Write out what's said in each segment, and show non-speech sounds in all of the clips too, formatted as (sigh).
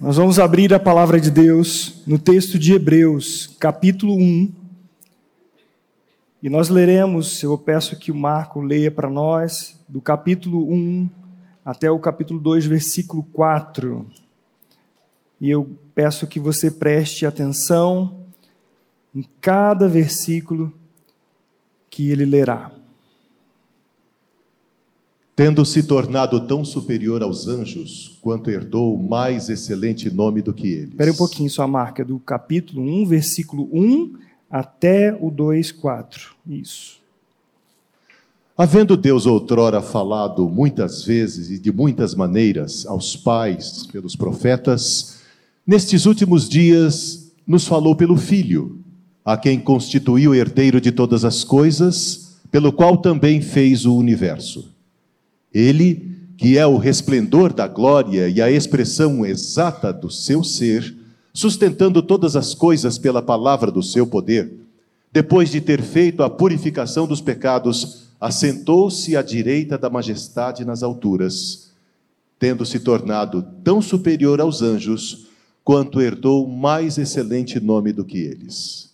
Nós vamos abrir a palavra de Deus no texto de Hebreus, capítulo 1. E nós leremos, eu peço que o Marco leia para nós, do capítulo 1 até o capítulo 2, versículo 4. E eu peço que você preste atenção em cada versículo que ele lerá. Tendo se tornado tão superior aos anjos, quanto herdou mais excelente nome do que eles. Espera um pouquinho, sua marca, do capítulo 1, versículo 1 até o 2, 4. Isso. Havendo Deus outrora falado muitas vezes e de muitas maneiras aos pais pelos profetas, nestes últimos dias nos falou pelo Filho, a quem constituiu herdeiro de todas as coisas, pelo qual também fez o universo ele, que é o resplendor da glória e a expressão exata do seu ser, sustentando todas as coisas pela palavra do seu poder, depois de ter feito a purificação dos pecados, assentou-se à direita da majestade nas alturas, tendo se tornado tão superior aos anjos, quanto herdou mais excelente nome do que eles.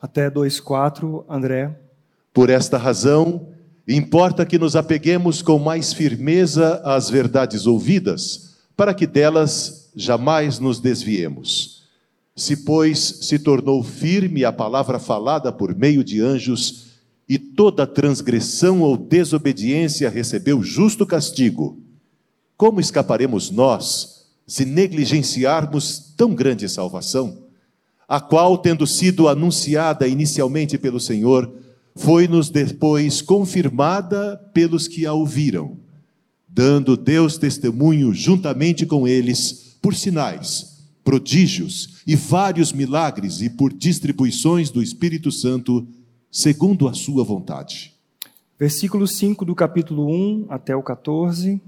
Até 2,4, André. Por esta razão, importa que nos apeguemos com mais firmeza às verdades ouvidas, para que delas jamais nos desviemos. Se, pois, se tornou firme a palavra falada por meio de anjos, e toda transgressão ou desobediência recebeu justo castigo, como escaparemos nós se negligenciarmos tão grande salvação, a qual, tendo sido anunciada inicialmente pelo Senhor, foi-nos depois confirmada pelos que a ouviram, dando Deus testemunho juntamente com eles por sinais, prodígios e vários milagres e por distribuições do Espírito Santo, segundo a sua vontade. Versículo 5 do capítulo 1 até o 14.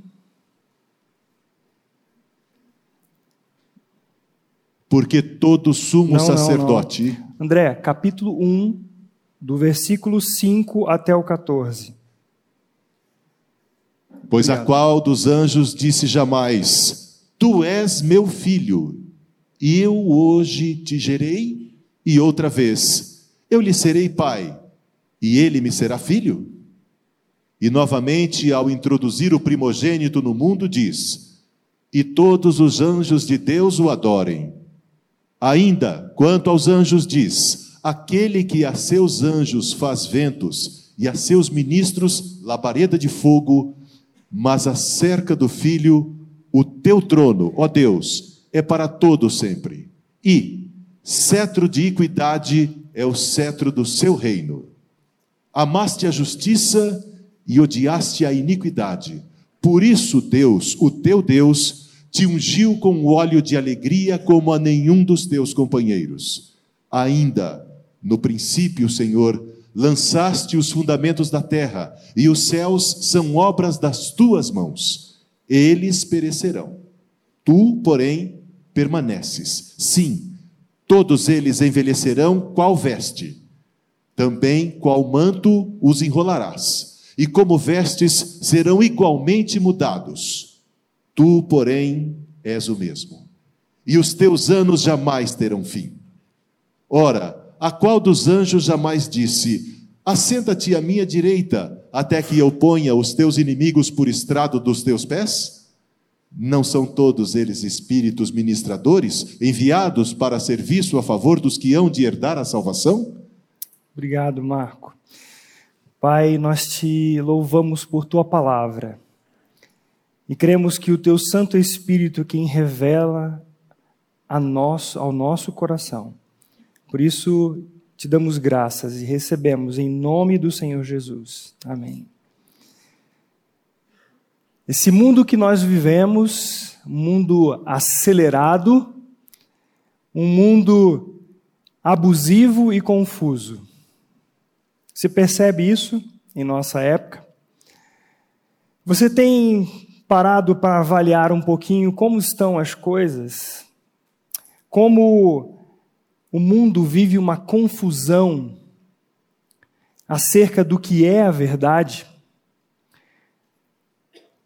Porque todo sumo Não, sacerdote. não, não. André, capítulo 1, do versículo 5 até o 14. Pois Obrigado. a qual dos anjos disse jamais: Tu és meu filho, e eu hoje te gerei, e outra vez, eu lhe serei pai, e ele me será filho? E novamente, ao introduzir o primogênito no mundo, diz: E todos os anjos de Deus o adorem. Ainda, quanto aos anjos, diz: Aquele que a seus anjos faz ventos e a seus ministros labareda de fogo, mas acerca do filho, o teu trono, ó Deus, é para todo sempre. E cetro de equidade é o cetro do seu reino. Amaste a justiça e odiaste a iniquidade. Por isso, Deus, o teu Deus, te ungiu com óleo de alegria como a nenhum dos teus companheiros. Ainda, no princípio, Senhor, lançaste os fundamentos da terra, e os céus são obras das tuas mãos. Eles perecerão. Tu, porém, permaneces. Sim, todos eles envelhecerão qual veste. Também qual manto os enrolarás, e como vestes serão igualmente mudados. Tu, porém, és o mesmo. E os teus anos jamais terão fim. Ora, a qual dos anjos jamais disse: Assenta-te à minha direita, até que eu ponha os teus inimigos por estrado dos teus pés? Não são todos eles espíritos ministradores, enviados para serviço a favor dos que hão de herdar a salvação? Obrigado, Marco. Pai, nós te louvamos por tua palavra e cremos que o teu Santo Espírito quem revela a ao nosso coração por isso, te damos graças e recebemos em nome do Senhor Jesus. Amém. Esse mundo que nós vivemos, mundo acelerado, um mundo abusivo e confuso. Você percebe isso em nossa época? Você tem parado para avaliar um pouquinho como estão as coisas? Como o mundo vive uma confusão acerca do que é a verdade.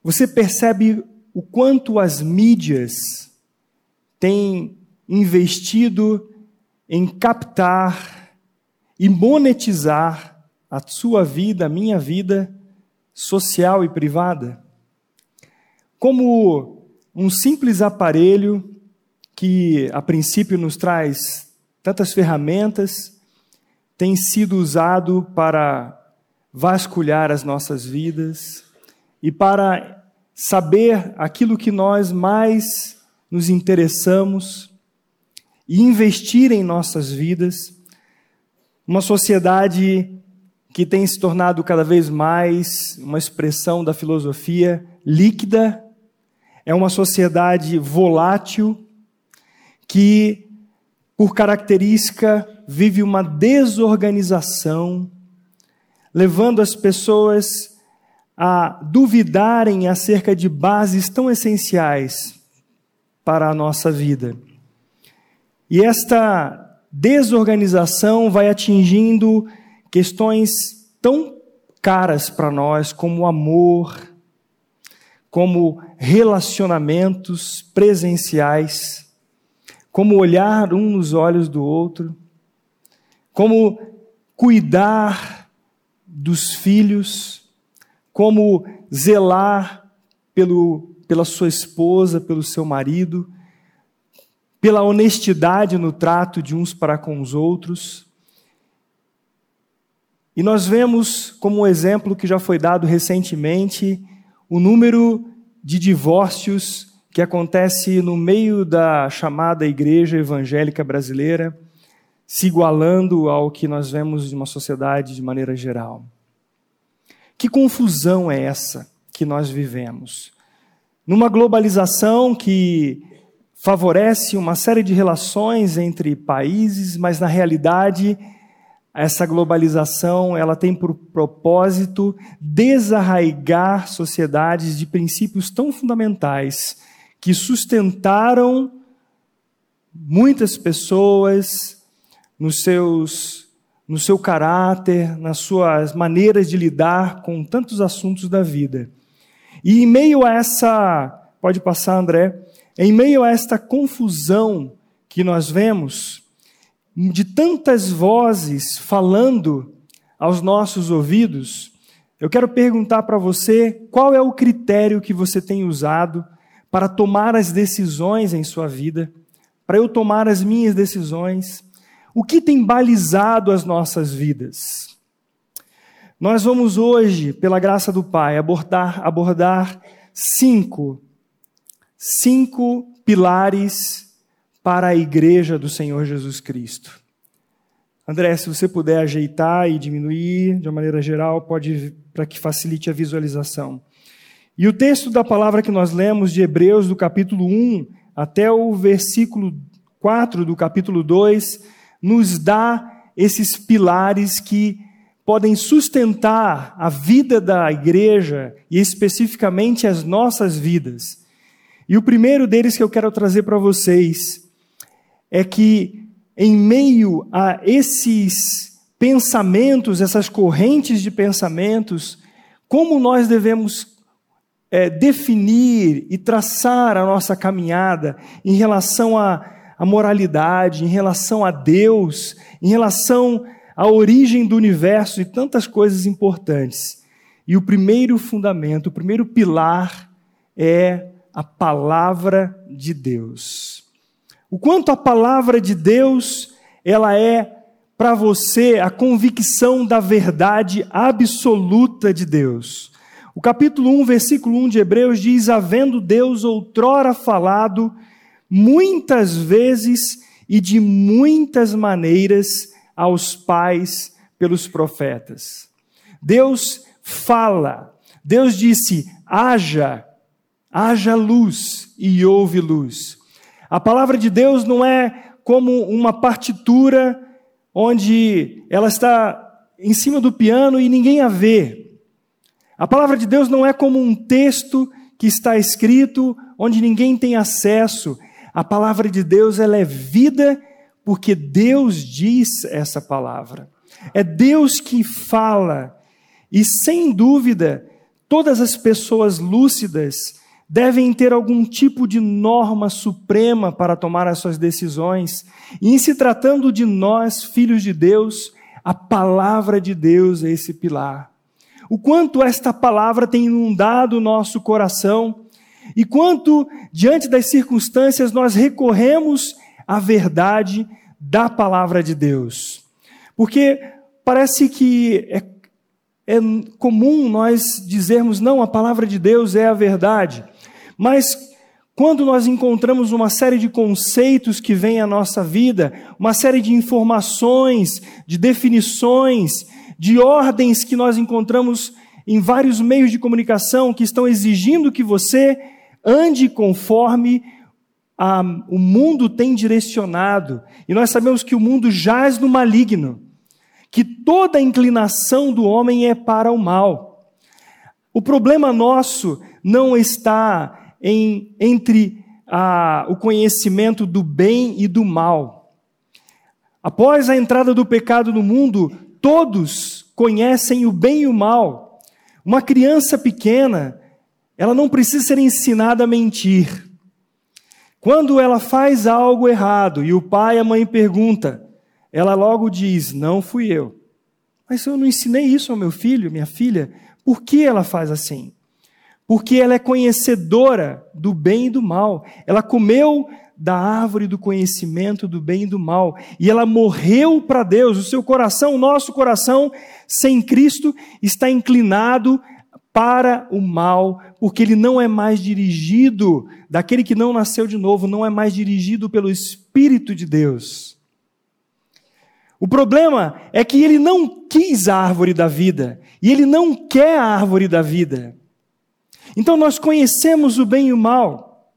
Você percebe o quanto as mídias têm investido em captar e monetizar a sua vida, a minha vida social e privada? Como um simples aparelho que a princípio nos traz tantas ferramentas, tem sido usado para vasculhar as nossas vidas e para saber aquilo que nós mais nos interessamos e investir em nossas vidas. Uma sociedade que tem se tornado cada vez mais uma expressão da filosofia líquida, é uma sociedade volátil que, por característica, vive uma desorganização, levando as pessoas a duvidarem acerca de bases tão essenciais para a nossa vida. E esta desorganização vai atingindo questões tão caras para nós como amor, como relacionamentos presenciais como olhar um nos olhos do outro, como cuidar dos filhos, como zelar pelo, pela sua esposa, pelo seu marido, pela honestidade no trato de uns para com os outros. E nós vemos, como um exemplo que já foi dado recentemente, o número de divórcios que acontece no meio da chamada igreja evangélica brasileira, se igualando ao que nós vemos de uma sociedade de maneira geral. Que confusão é essa que nós vivemos? Numa globalização que favorece uma série de relações entre países, mas na realidade essa globalização ela tem por propósito desarraigar sociedades de princípios tão fundamentais que sustentaram muitas pessoas nos seus, no seu caráter, nas suas maneiras de lidar com tantos assuntos da vida. E em meio a essa, pode passar, André, em meio a esta confusão que nós vemos, de tantas vozes falando aos nossos ouvidos, eu quero perguntar para você qual é o critério que você tem usado para tomar as decisões em sua vida, para eu tomar as minhas decisões. O que tem balizado as nossas vidas? Nós vamos hoje, pela graça do Pai, abordar, abordar cinco, cinco pilares para a igreja do Senhor Jesus Cristo. André, se você puder ajeitar e diminuir de uma maneira geral, pode para que facilite a visualização. E o texto da palavra que nós lemos de Hebreus, do capítulo 1 até o versículo 4 do capítulo 2, nos dá esses pilares que podem sustentar a vida da igreja e especificamente as nossas vidas. E o primeiro deles que eu quero trazer para vocês é que, em meio a esses pensamentos, essas correntes de pensamentos, como nós devemos é, definir e traçar a nossa caminhada em relação à, à moralidade, em relação a Deus, em relação à origem do universo e tantas coisas importantes. E o primeiro fundamento, o primeiro pilar é a palavra de Deus. O quanto a palavra de Deus, ela é para você a convicção da verdade absoluta de Deus. O capítulo 1, versículo 1 de Hebreus diz: Havendo Deus outrora falado, muitas vezes e de muitas maneiras aos pais pelos profetas. Deus fala, Deus disse: haja, haja luz e houve luz. A palavra de Deus não é como uma partitura onde ela está em cima do piano e ninguém a vê. A palavra de Deus não é como um texto que está escrito onde ninguém tem acesso. A palavra de Deus ela é vida porque Deus diz essa palavra. É Deus que fala. E sem dúvida, todas as pessoas lúcidas devem ter algum tipo de norma suprema para tomar as suas decisões. E em se tratando de nós, filhos de Deus, a palavra de Deus é esse pilar. O quanto esta palavra tem inundado o nosso coração e quanto, diante das circunstâncias, nós recorremos à verdade da palavra de Deus. Porque parece que é, é comum nós dizermos, não, a palavra de Deus é a verdade. Mas quando nós encontramos uma série de conceitos que vêm à nossa vida, uma série de informações, de definições, de ordens que nós encontramos em vários meios de comunicação que estão exigindo que você ande conforme a, o mundo tem direcionado. E nós sabemos que o mundo jaz no maligno, que toda inclinação do homem é para o mal. O problema nosso não está em, entre a, o conhecimento do bem e do mal. Após a entrada do pecado no mundo, todos conhecem o bem e o mal. Uma criança pequena, ela não precisa ser ensinada a mentir. Quando ela faz algo errado e o pai e a mãe pergunta, ela logo diz: Não fui eu. Mas eu não ensinei isso ao meu filho, minha filha. Por que ela faz assim? porque ela é conhecedora do bem e do mal. Ela comeu da árvore do conhecimento do bem e do mal, e ela morreu para Deus. O seu coração, o nosso coração, sem Cristo, está inclinado para o mal, porque ele não é mais dirigido, daquele que não nasceu de novo, não é mais dirigido pelo Espírito de Deus. O problema é que ele não quis a árvore da vida, e ele não quer a árvore da vida. Então nós conhecemos o bem e o mal,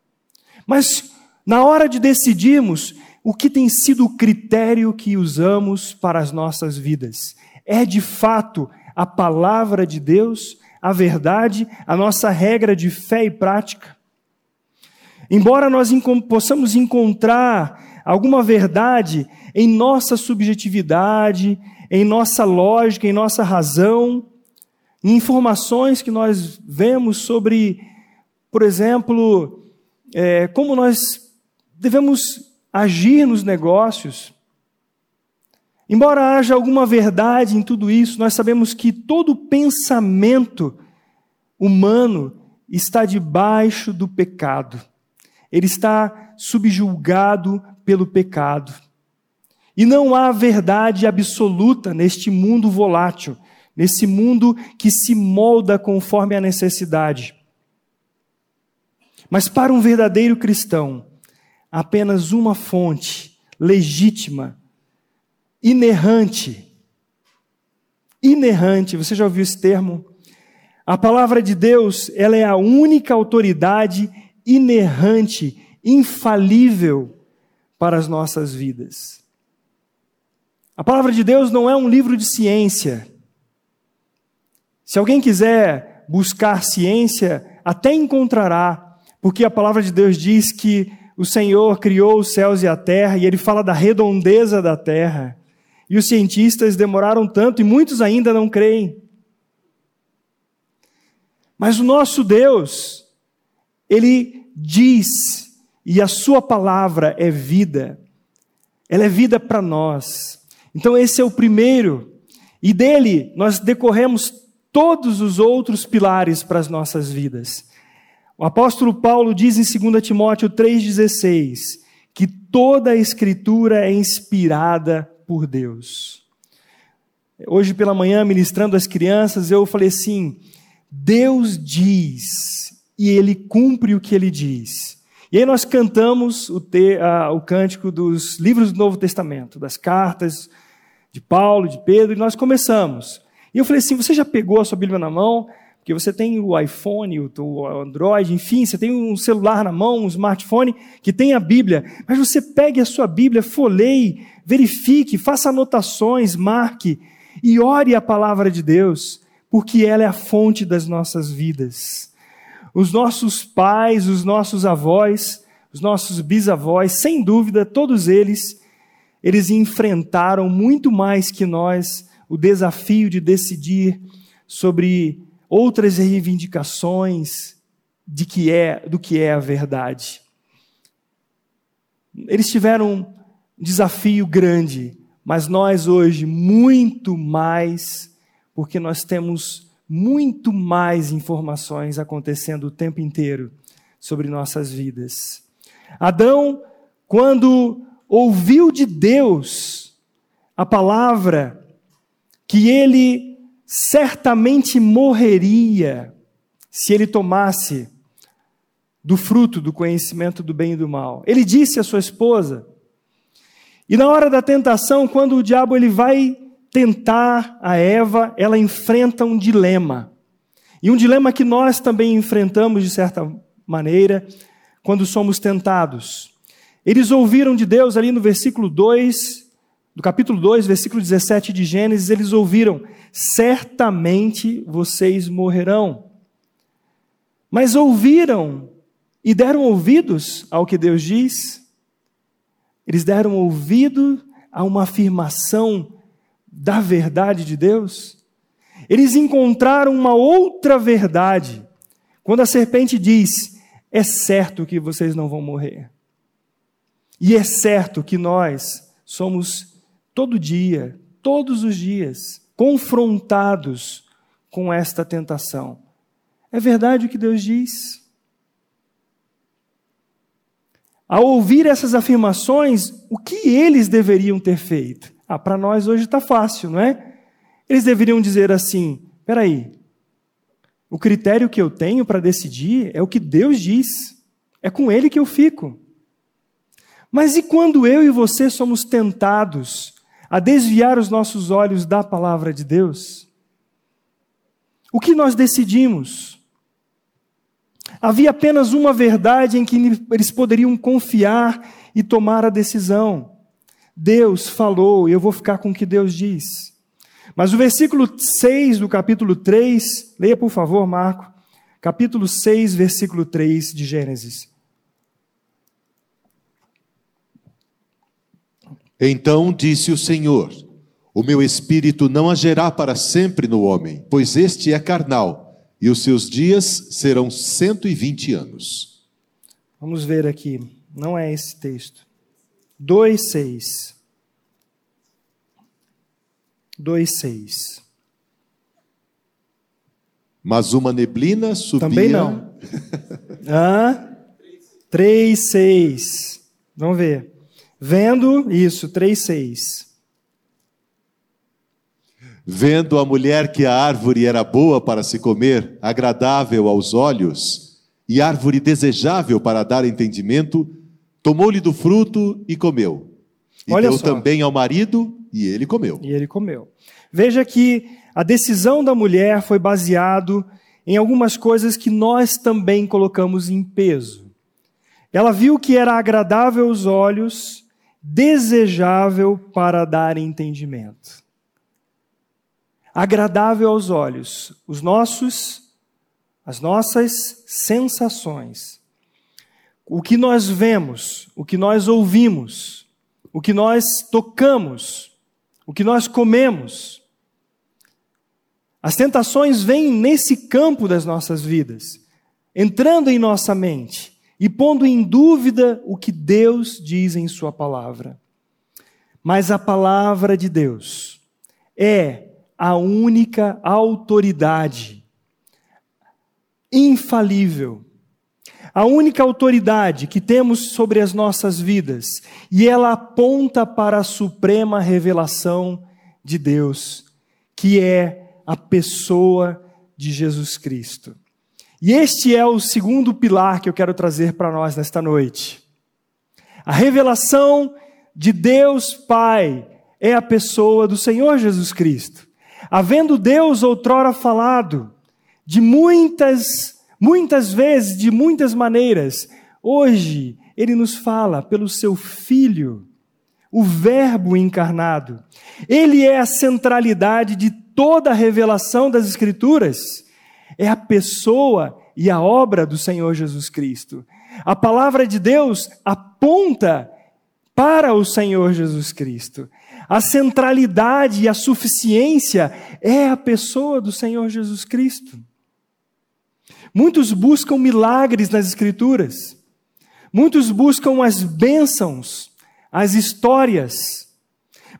mas na hora de decidirmos o que tem sido o critério que usamos para as nossas vidas, é de fato a palavra de Deus, a verdade, a nossa regra de fé e prática. Embora nós possamos encontrar alguma verdade em nossa subjetividade, em nossa lógica, em nossa razão, informações que nós vemos sobre, por exemplo, é, como nós devemos agir nos negócios. Embora haja alguma verdade em tudo isso, nós sabemos que todo pensamento humano está debaixo do pecado. Ele está subjulgado pelo pecado. E não há verdade absoluta neste mundo volátil nesse mundo que se molda conforme a necessidade. Mas para um verdadeiro cristão, apenas uma fonte legítima, inerrante, inerrante, você já ouviu esse termo? A palavra de Deus, ela é a única autoridade inerrante, infalível para as nossas vidas. A palavra de Deus não é um livro de ciência, se alguém quiser buscar ciência, até encontrará, porque a palavra de Deus diz que o Senhor criou os céus e a terra, e ele fala da redondeza da terra. E os cientistas demoraram tanto, e muitos ainda não creem. Mas o nosso Deus, ele diz, e a sua palavra é vida, ela é vida para nós. Então, esse é o primeiro, e dele nós decorremos todos os outros pilares para as nossas vidas. O apóstolo Paulo diz em 2 Timóteo 3,16 que toda a Escritura é inspirada por Deus. Hoje pela manhã, ministrando às crianças, eu falei assim: Deus diz e Ele cumpre o que Ele diz. E aí nós cantamos o, te, a, o cântico dos livros do Novo Testamento, das cartas de Paulo, de Pedro, e nós começamos. E eu falei assim: você já pegou a sua Bíblia na mão? Porque você tem o iPhone, o Android, enfim, você tem um celular na mão, um smartphone que tem a Bíblia. Mas você pegue a sua Bíblia, folheie, verifique, faça anotações, marque e ore a palavra de Deus, porque ela é a fonte das nossas vidas. Os nossos pais, os nossos avós, os nossos bisavós, sem dúvida, todos eles, eles enfrentaram muito mais que nós o desafio de decidir sobre outras reivindicações de que é, do que é a verdade. Eles tiveram um desafio grande, mas nós hoje muito mais, porque nós temos muito mais informações acontecendo o tempo inteiro sobre nossas vidas. Adão, quando ouviu de Deus a palavra que ele certamente morreria se ele tomasse do fruto do conhecimento do bem e do mal. Ele disse à sua esposa, e na hora da tentação, quando o diabo ele vai tentar a Eva, ela enfrenta um dilema. E um dilema que nós também enfrentamos de certa maneira quando somos tentados. Eles ouviram de Deus ali no versículo 2, do capítulo 2, versículo 17 de Gênesis, eles ouviram: certamente vocês morrerão. Mas ouviram e deram ouvidos ao que Deus diz, eles deram ouvido a uma afirmação da verdade de Deus. Eles encontraram uma outra verdade. Quando a serpente diz: É certo que vocês não vão morrer. E é certo que nós somos todo dia, todos os dias, confrontados com esta tentação. É verdade o que Deus diz? Ao ouvir essas afirmações, o que eles deveriam ter feito? Ah, para nós hoje está fácil, não é? Eles deveriam dizer assim: peraí, o critério que eu tenho para decidir é o que Deus diz, é com Ele que eu fico. Mas e quando eu e você somos tentados a desviar os nossos olhos da palavra de Deus? O que nós decidimos? Havia apenas uma verdade em que eles poderiam confiar e tomar a decisão. Deus falou, eu vou ficar com o que Deus diz. Mas o versículo 6 do capítulo 3, leia por favor, Marco, capítulo 6, versículo 3 de Gênesis. Então disse o Senhor: O meu espírito não agerá para sempre no homem, pois este é carnal e os seus dias serão 120 anos. Vamos ver aqui, não é esse texto. 2:6. 2:6. Mas uma neblina subia. Também não. (laughs) Hã? 3:6. Vamos ver. Vendo isso, 3:6. Vendo a mulher que a árvore era boa para se comer, agradável aos olhos, e árvore desejável para dar entendimento, tomou-lhe do fruto e comeu. E Olha deu só. também ao marido, e ele comeu. E ele comeu. Veja que a decisão da mulher foi baseado em algumas coisas que nós também colocamos em peso. Ela viu que era agradável aos olhos, desejável para dar entendimento agradável aos olhos, os nossos as nossas sensações. O que nós vemos, o que nós ouvimos, o que nós tocamos, o que nós comemos. As tentações vêm nesse campo das nossas vidas, entrando em nossa mente e pondo em dúvida o que Deus diz em Sua palavra. Mas a palavra de Deus é a única autoridade infalível, a única autoridade que temos sobre as nossas vidas, e ela aponta para a suprema revelação de Deus, que é a pessoa de Jesus Cristo. E este é o segundo pilar que eu quero trazer para nós nesta noite. A revelação de Deus Pai é a pessoa do Senhor Jesus Cristo. Havendo Deus outrora falado de muitas, muitas vezes, de muitas maneiras, hoje ele nos fala pelo seu Filho, o Verbo encarnado. Ele é a centralidade de toda a revelação das Escrituras. É a pessoa e a obra do Senhor Jesus Cristo. A palavra de Deus aponta para o Senhor Jesus Cristo. A centralidade e a suficiência é a pessoa do Senhor Jesus Cristo. Muitos buscam milagres nas Escrituras. Muitos buscam as bênçãos, as histórias.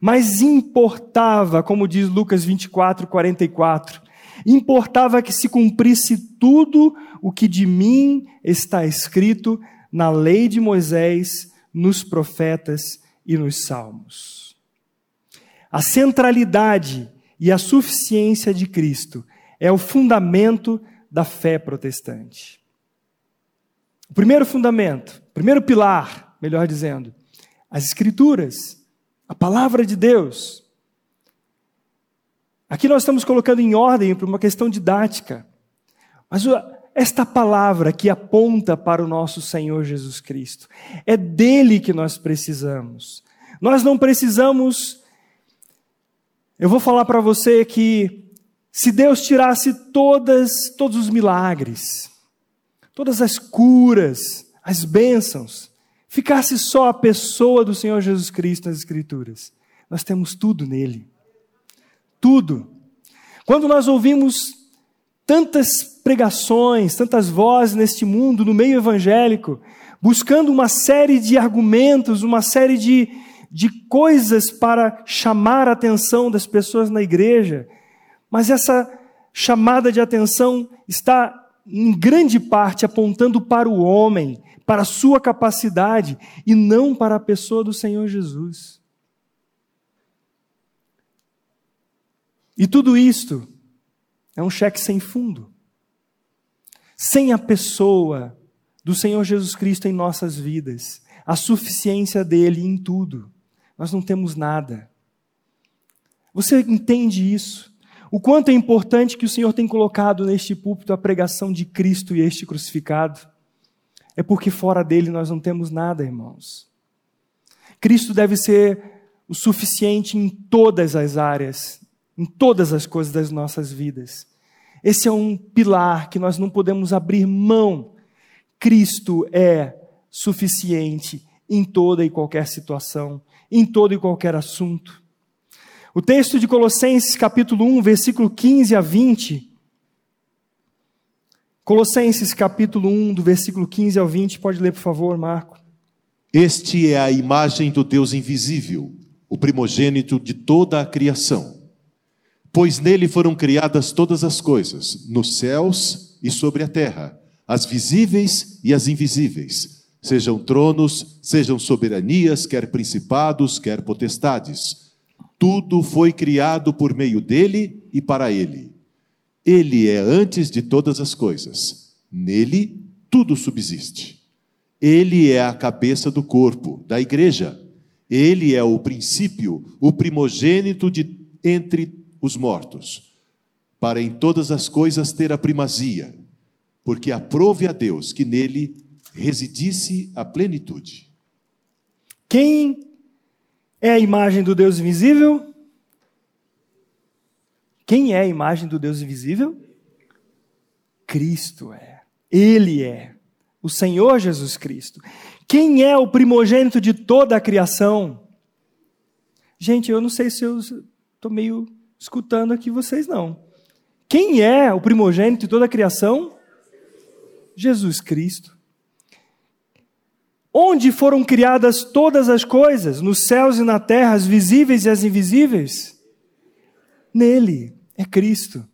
Mas importava, como diz Lucas 24, 44, importava que se cumprisse tudo o que de mim está escrito na lei de Moisés, nos profetas e nos salmos. A centralidade e a suficiência de Cristo é o fundamento da fé protestante. O primeiro fundamento, primeiro pilar, melhor dizendo, as Escrituras, a palavra de Deus. Aqui nós estamos colocando em ordem para uma questão didática. Mas esta palavra que aponta para o nosso Senhor Jesus Cristo, é dele que nós precisamos. Nós não precisamos. Eu vou falar para você que se Deus tirasse todas, todos os milagres, todas as curas, as bênçãos, ficasse só a pessoa do Senhor Jesus Cristo nas Escrituras, nós temos tudo nele. Tudo. Quando nós ouvimos tantas pregações, tantas vozes neste mundo, no meio evangélico, buscando uma série de argumentos, uma série de, de coisas para chamar a atenção das pessoas na igreja, mas essa chamada de atenção está, em grande parte, apontando para o homem, para a sua capacidade, e não para a pessoa do Senhor Jesus. E tudo isto é um cheque sem fundo. Sem a pessoa do Senhor Jesus Cristo em nossas vidas, a suficiência dele em tudo, nós não temos nada. Você entende isso? O quanto é importante que o Senhor tem colocado neste púlpito a pregação de Cristo e este crucificado? É porque fora dele nós não temos nada, irmãos. Cristo deve ser o suficiente em todas as áreas, em todas as coisas das nossas vidas. Esse é um pilar que nós não podemos abrir mão. Cristo é suficiente em toda e qualquer situação, em todo e qualquer assunto. O texto de Colossenses, capítulo 1, versículo 15 a 20. Colossenses, capítulo 1, do versículo 15 ao 20. Pode ler, por favor, Marco. Este é a imagem do Deus invisível, o primogênito de toda a criação. Pois nele foram criadas todas as coisas, nos céus e sobre a terra, as visíveis e as invisíveis, sejam tronos, sejam soberanias, quer principados, quer potestades. Tudo foi criado por meio dele e para ele. Ele é antes de todas as coisas. Nele tudo subsiste. Ele é a cabeça do corpo, da igreja. Ele é o princípio, o primogênito de entre os mortos, para em todas as coisas ter a primazia, porque aprove a Deus que nele residisse a plenitude. Quem é a imagem do Deus invisível? Quem é a imagem do Deus invisível? Cristo é. Ele é. O Senhor Jesus Cristo. Quem é o primogênito de toda a criação? Gente, eu não sei se eu estou meio escutando aqui vocês, não. Quem é o primogênito de toda a criação? Jesus Cristo. Onde foram criadas todas as coisas, nos céus e na terra, as visíveis e as invisíveis? Nele, é Cristo.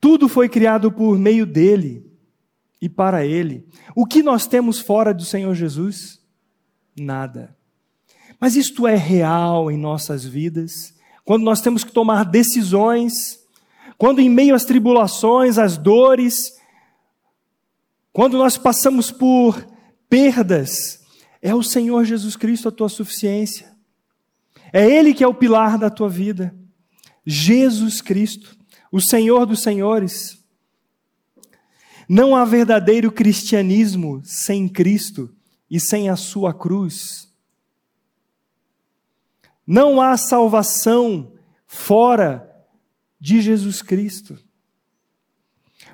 Tudo foi criado por meio dele e para ele. O que nós temos fora do Senhor Jesus? Nada. Mas isto é real em nossas vidas, quando nós temos que tomar decisões, quando em meio às tribulações, às dores, quando nós passamos por perdas, é o Senhor Jesus Cristo a tua suficiência. É Ele que é o pilar da tua vida. Jesus Cristo, o Senhor dos Senhores. Não há verdadeiro cristianismo sem Cristo e sem a sua cruz. Não há salvação fora de Jesus Cristo.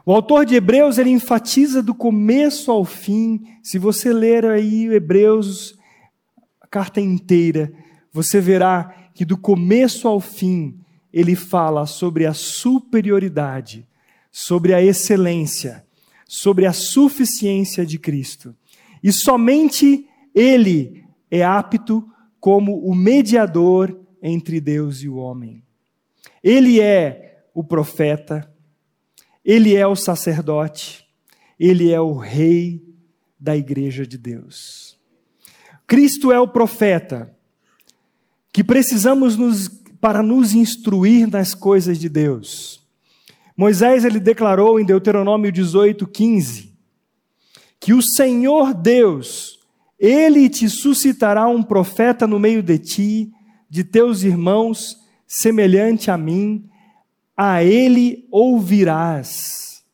O autor de Hebreus ele enfatiza do começo ao fim. Se você ler aí Hebreus, a carta inteira, você verá que do começo ao fim ele fala sobre a superioridade, sobre a excelência, sobre a suficiência de Cristo. E somente Ele é apto como o mediador entre Deus e o homem. Ele é o profeta, ele é o sacerdote, ele é o rei da igreja de Deus. Cristo é o profeta que precisamos nos, para nos instruir nas coisas de Deus. Moisés ele declarou em Deuteronômio 18, 15, que o Senhor Deus, ele te suscitará um profeta no meio de ti, de teus irmãos, semelhante a mim, a ele ouvirás.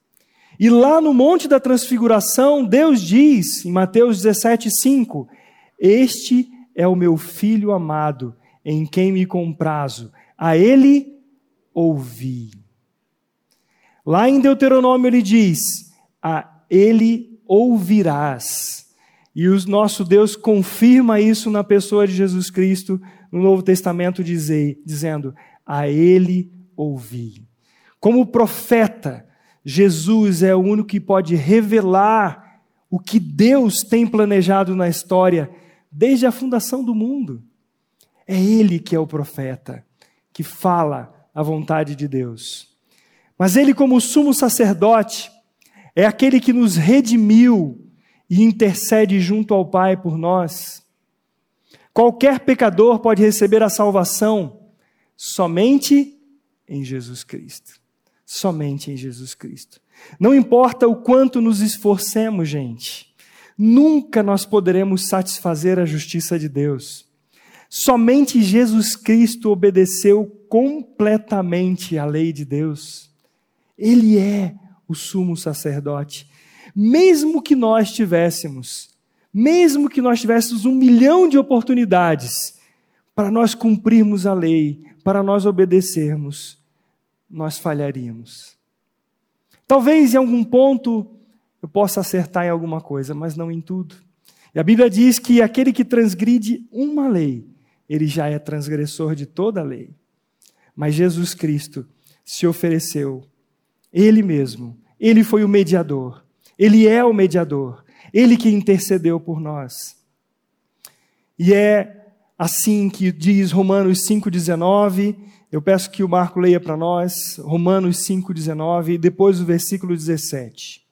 E lá no Monte da Transfiguração, Deus diz, em Mateus 17, 5, Este é o meu filho amado, em quem me comprazo, a ele ouvi. Lá em Deuteronômio ele diz: A ele ouvirás. E o nosso Deus confirma isso na pessoa de Jesus Cristo no Novo Testamento, dizer, dizendo: A ele ouvi. Como profeta, Jesus é o único que pode revelar o que Deus tem planejado na história desde a fundação do mundo. É Ele que é o profeta, que fala a vontade de Deus. Mas Ele, como sumo sacerdote, é aquele que nos redimiu e intercede junto ao Pai por nós. Qualquer pecador pode receber a salvação somente em Jesus Cristo. Somente em Jesus Cristo. Não importa o quanto nos esforcemos, gente, nunca nós poderemos satisfazer a justiça de Deus. Somente Jesus Cristo obedeceu completamente à lei de Deus. Ele é o sumo sacerdote mesmo que nós tivéssemos, mesmo que nós tivéssemos um milhão de oportunidades para nós cumprirmos a lei, para nós obedecermos, nós falharíamos. Talvez em algum ponto eu possa acertar em alguma coisa, mas não em tudo. E a Bíblia diz que aquele que transgride uma lei, ele já é transgressor de toda a lei. Mas Jesus Cristo se ofereceu, Ele mesmo, Ele foi o mediador, ele é o mediador, ele que intercedeu por nós. E é assim que diz Romanos 5,19. Eu peço que o Marco leia para nós, Romanos 5,19, e depois o versículo 17.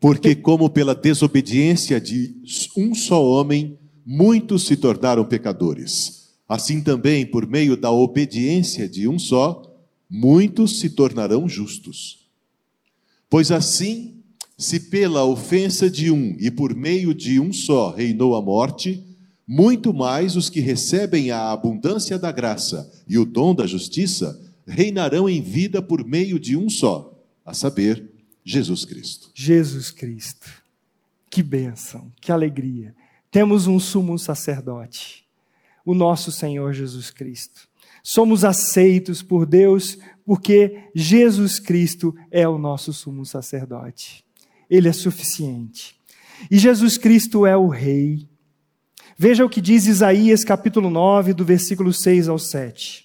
Porque, como pela desobediência de um só homem, muitos se tornaram pecadores, assim também, por meio da obediência de um só, muitos se tornarão justos. Pois assim se pela ofensa de um e por meio de um só reinou a morte, muito mais os que recebem a abundância da graça e o dom da justiça reinarão em vida por meio de um só, a saber, Jesus Cristo. Jesus Cristo. Que bênção, que alegria. Temos um sumo sacerdote, o nosso Senhor Jesus Cristo. Somos aceitos por Deus porque Jesus Cristo é o nosso sumo sacerdote. Ele é suficiente. E Jesus Cristo é o Rei. Veja o que diz Isaías capítulo 9, do versículo 6 ao 7.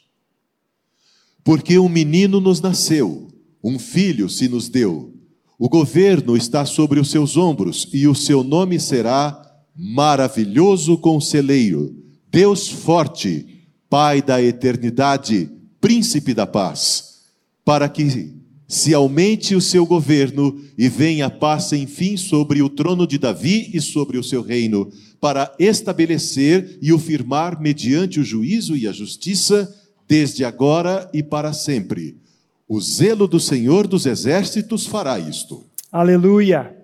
Porque um menino nos nasceu, um filho se nos deu. O governo está sobre os seus ombros, e o seu nome será Maravilhoso Conselheiro, Deus Forte, Pai da Eternidade, Príncipe da Paz, para que se aumente o seu governo e venha paz sem fim sobre o trono de Davi e sobre o seu reino, para estabelecer e o firmar mediante o juízo e a justiça, desde agora e para sempre. O zelo do Senhor dos exércitos fará isto. Aleluia!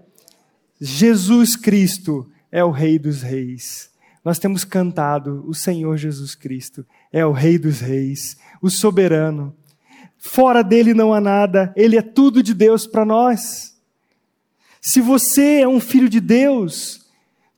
Jesus Cristo é o Rei dos Reis. Nós temos cantado: o Senhor Jesus Cristo é o Rei dos Reis, o soberano Fora dele não há nada, ele é tudo de Deus para nós. Se você é um filho de Deus,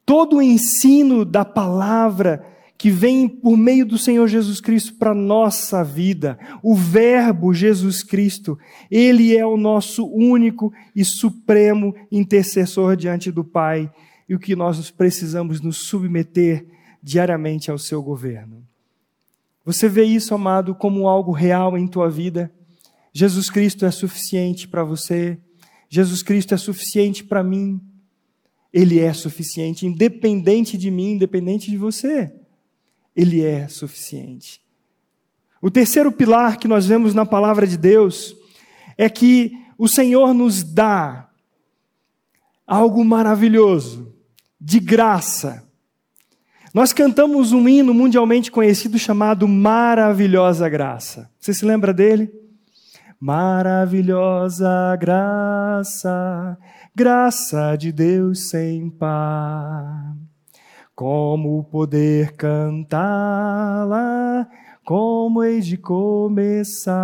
todo o ensino da palavra que vem por meio do Senhor Jesus Cristo para nossa vida, o Verbo Jesus Cristo, ele é o nosso único e supremo intercessor diante do Pai, e o que nós precisamos nos submeter diariamente ao seu governo. Você vê isso, amado, como algo real em tua vida? Jesus Cristo é suficiente para você, Jesus Cristo é suficiente para mim. Ele é suficiente, independente de mim, independente de você. Ele é suficiente. O terceiro pilar que nós vemos na palavra de Deus é que o Senhor nos dá algo maravilhoso, de graça. Nós cantamos um hino mundialmente conhecido chamado Maravilhosa Graça. Você se lembra dele? Maravilhosa graça, graça de Deus sem par. Como poder cantá-la, como hei de começar?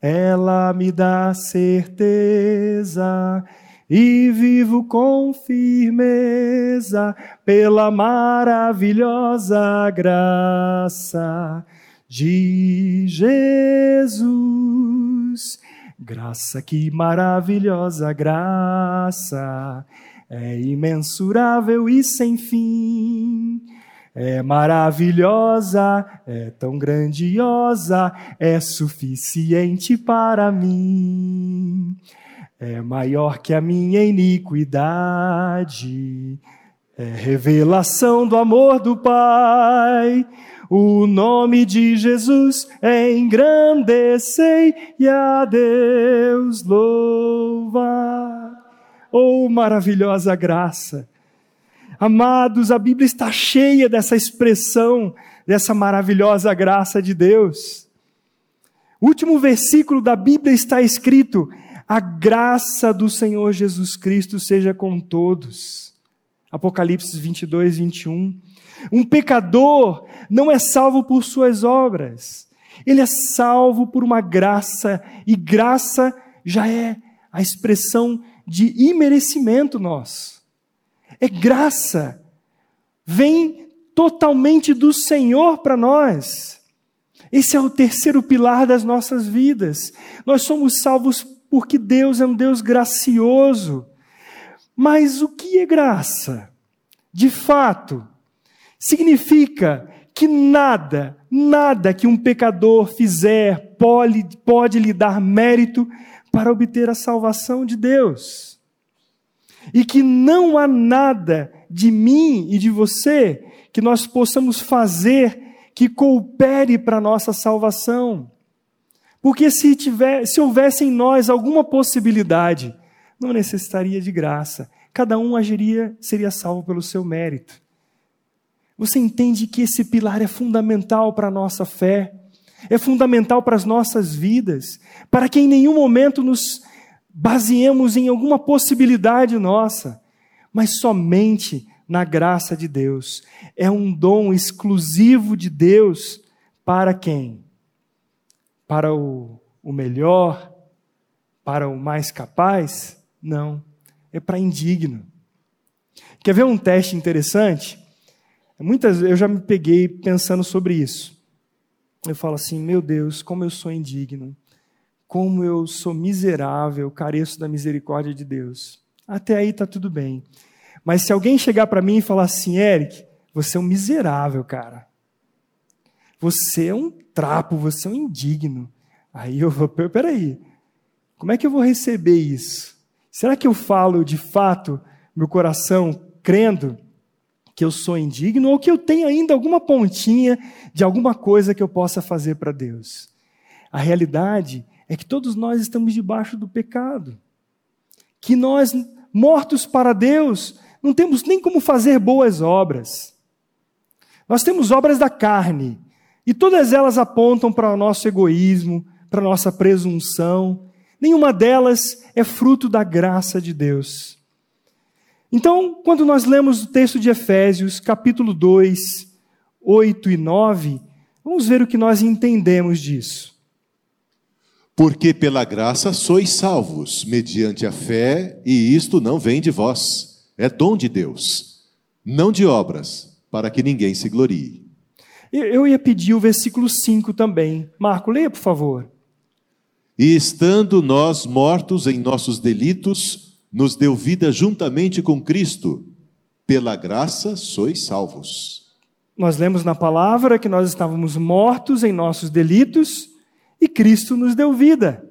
Ela me dá certeza e vivo com firmeza pela maravilhosa graça de Jesus. Graça, que maravilhosa graça, é imensurável e sem fim. É maravilhosa, é tão grandiosa, é suficiente para mim é maior que a minha iniquidade, é revelação do amor do Pai. O nome de Jesus é engrandecei e a Deus louva. Oh, maravilhosa graça! Amados, a Bíblia está cheia dessa expressão, dessa maravilhosa graça de Deus. O último versículo da Bíblia está escrito: a graça do Senhor Jesus Cristo seja com todos. Apocalipse 22, 21. Um pecador não é salvo por suas obras, ele é salvo por uma graça, e graça já é a expressão de imerecimento nosso. É graça, vem totalmente do Senhor para nós. Esse é o terceiro pilar das nossas vidas. Nós somos salvos porque Deus é um Deus gracioso. Mas o que é graça? De fato, significa que nada, nada que um pecador fizer pode, pode lhe dar mérito para obter a salvação de Deus. E que não há nada de mim e de você que nós possamos fazer que coopere para nossa salvação. Porque se, tiver, se houvesse em nós alguma possibilidade, não necessitaria de graça. Cada um agiria, seria salvo pelo seu mérito. Você entende que esse pilar é fundamental para a nossa fé, é fundamental para as nossas vidas, para que em nenhum momento nos baseemos em alguma possibilidade nossa, mas somente na graça de Deus. É um dom exclusivo de Deus para quem? para o, o melhor, para o mais capaz? Não, é para indigno. Quer ver um teste interessante? Muitas eu já me peguei pensando sobre isso. Eu falo assim, meu Deus, como eu sou indigno, como eu sou miserável, careço da misericórdia de Deus. Até aí está tudo bem. Mas se alguém chegar para mim e falar assim, Eric, você é um miserável, cara. Você é um trapo, você é um indigno. Aí eu vou, peraí, como é que eu vou receber isso? Será que eu falo de fato, meu coração, crendo que eu sou indigno ou que eu tenho ainda alguma pontinha de alguma coisa que eu possa fazer para Deus? A realidade é que todos nós estamos debaixo do pecado. Que nós, mortos para Deus, não temos nem como fazer boas obras. Nós temos obras da carne, e todas elas apontam para o nosso egoísmo, para a nossa presunção. Nenhuma delas é fruto da graça de Deus. Então, quando nós lemos o texto de Efésios, capítulo 2, 8 e 9, vamos ver o que nós entendemos disso. Porque pela graça sois salvos, mediante a fé, e isto não vem de vós, é dom de Deus, não de obras, para que ninguém se glorie. Eu ia pedir o versículo 5 também. Marco, leia, por favor. E estando nós mortos em nossos delitos, nos deu vida juntamente com Cristo. Pela graça sois salvos. Nós lemos na palavra que nós estávamos mortos em nossos delitos e Cristo nos deu vida.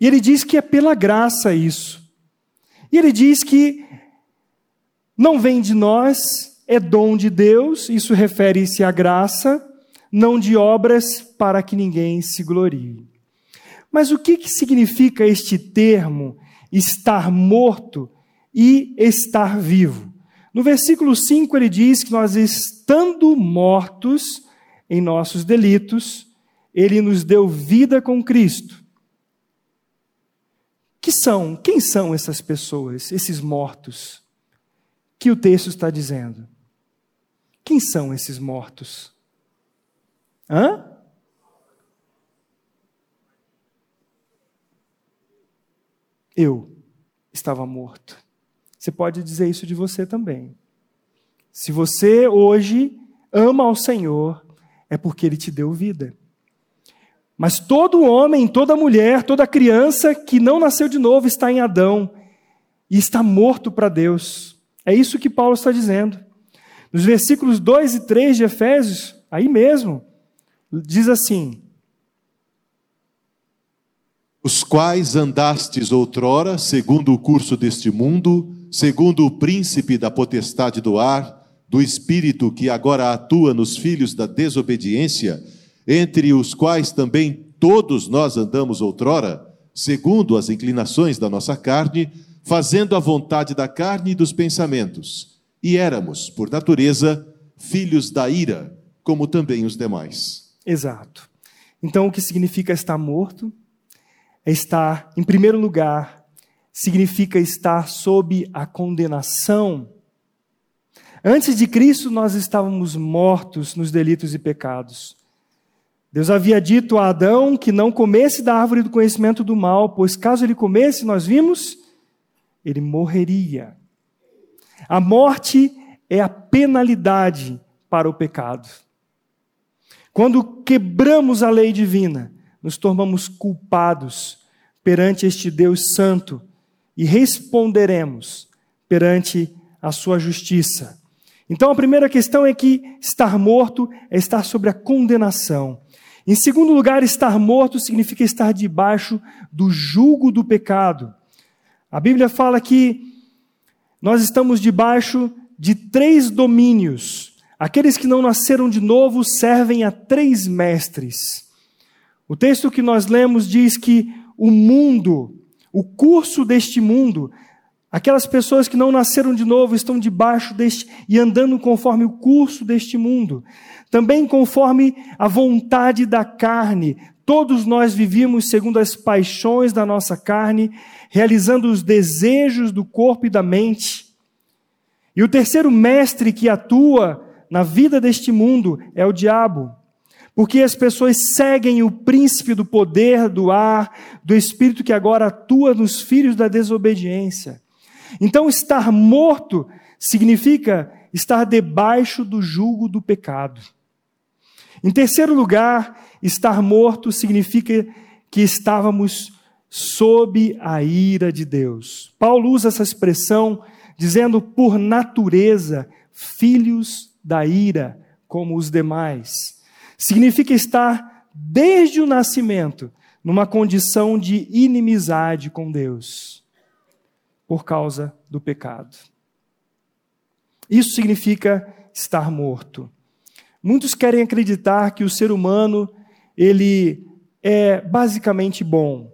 E ele diz que é pela graça isso. E ele diz que não vem de nós, é dom de Deus, isso refere-se à graça, não de obras para que ninguém se glorie. Mas o que, que significa este termo, estar morto e estar vivo? No versículo 5 ele diz que nós, estando mortos em nossos delitos, ele nos deu vida com Cristo que são, quem são essas pessoas, esses mortos, que o texto está dizendo? Quem são esses mortos? Hã? Eu estava morto. Você pode dizer isso de você também. Se você hoje ama ao Senhor, é porque Ele te deu vida. Mas todo homem, toda mulher, toda criança que não nasceu de novo está em Adão e está morto para Deus. É isso que Paulo está dizendo. Nos versículos 2 e 3 de Efésios, aí mesmo, diz assim: Os quais andastes outrora, segundo o curso deste mundo, segundo o príncipe da potestade do ar, do espírito que agora atua nos filhos da desobediência, entre os quais também todos nós andamos outrora, segundo as inclinações da nossa carne, fazendo a vontade da carne e dos pensamentos, e éramos, por natureza, filhos da ira, como também os demais. Exato. Então, o que significa estar morto? Estar, em primeiro lugar, significa estar sob a condenação. Antes de Cristo, nós estávamos mortos nos delitos e pecados. Deus havia dito a Adão que não comesse da árvore do conhecimento do mal, pois caso ele comesse, nós vimos, ele morreria. A morte é a penalidade para o pecado. Quando quebramos a lei divina, nos tornamos culpados perante este Deus Santo e responderemos perante a sua justiça. Então a primeira questão é que estar morto é estar sobre a condenação. Em segundo lugar, estar morto significa estar debaixo do jugo do pecado. A Bíblia fala que nós estamos debaixo de três domínios. Aqueles que não nasceram de novo servem a três mestres. O texto que nós lemos diz que o mundo, o curso deste mundo, aquelas pessoas que não nasceram de novo estão debaixo deste e andando conforme o curso deste mundo. Também conforme a vontade da carne. Todos nós vivíamos segundo as paixões da nossa carne, realizando os desejos do corpo e da mente. E o terceiro mestre que atua na vida deste mundo é o diabo. Porque as pessoas seguem o príncipe do poder, do ar, do espírito que agora atua nos filhos da desobediência. Então, estar morto significa estar debaixo do jugo do pecado. Em terceiro lugar, estar morto significa que estávamos sob a ira de Deus. Paulo usa essa expressão dizendo por natureza, filhos da ira, como os demais. Significa estar desde o nascimento numa condição de inimizade com Deus, por causa do pecado. Isso significa estar morto. Muitos querem acreditar que o ser humano ele é basicamente bom.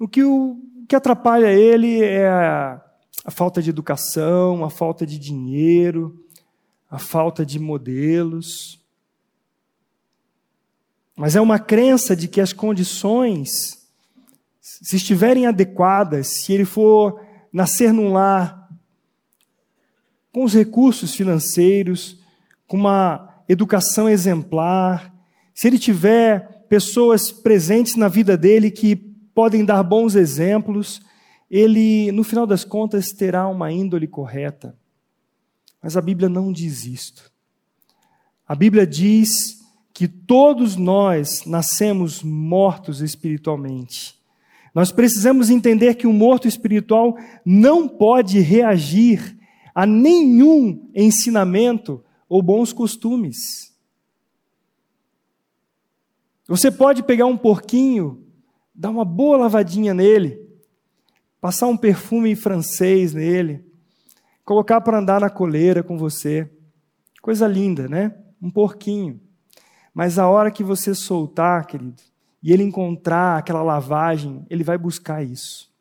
O que, o, o que atrapalha ele é a, a falta de educação, a falta de dinheiro, a falta de modelos. Mas é uma crença de que as condições, se estiverem adequadas, se ele for nascer num lar com os recursos financeiros, com uma educação exemplar, se ele tiver pessoas presentes na vida dele que podem dar bons exemplos, ele, no final das contas, terá uma índole correta. Mas a Bíblia não diz isto. A Bíblia diz que todos nós nascemos mortos espiritualmente. Nós precisamos entender que o morto espiritual não pode reagir a nenhum ensinamento ou bons costumes. Você pode pegar um porquinho, dar uma boa lavadinha nele, passar um perfume francês nele, colocar para andar na coleira com você. Coisa linda, né? Um porquinho. Mas a hora que você soltar, querido, e ele encontrar aquela lavagem, ele vai buscar isso.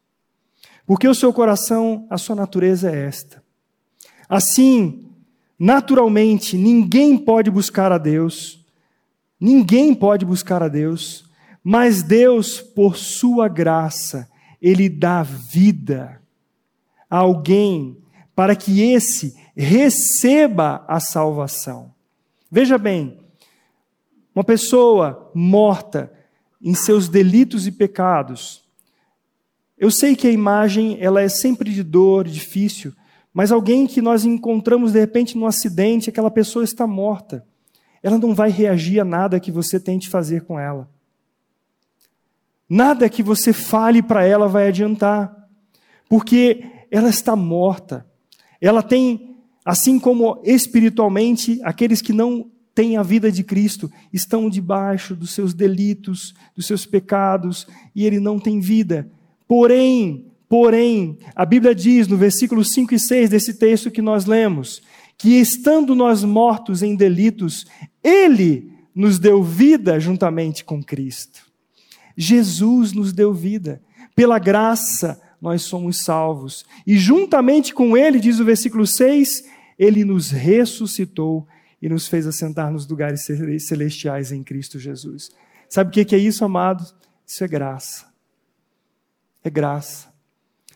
Porque o seu coração, a sua natureza é esta. Assim, naturalmente, ninguém pode buscar a Deus, ninguém pode buscar a Deus, mas Deus, por sua graça, Ele dá vida a alguém para que esse receba a salvação. Veja bem, uma pessoa morta em seus delitos e pecados. Eu sei que a imagem ela é sempre de dor, difícil, mas alguém que nós encontramos de repente num acidente, aquela pessoa está morta. Ela não vai reagir a nada que você tente fazer com ela. Nada que você fale para ela vai adiantar, porque ela está morta. Ela tem, assim como espiritualmente, aqueles que não têm a vida de Cristo estão debaixo dos seus delitos, dos seus pecados, e ele não tem vida. Porém, porém, a Bíblia diz no versículo 5 e 6 desse texto que nós lemos, que estando nós mortos em delitos, ele nos deu vida juntamente com Cristo. Jesus nos deu vida. Pela graça nós somos salvos. E juntamente com ele, diz o versículo 6, ele nos ressuscitou e nos fez assentar nos lugares celestiais em Cristo Jesus. Sabe o que é isso, amados? Isso é graça. É graça.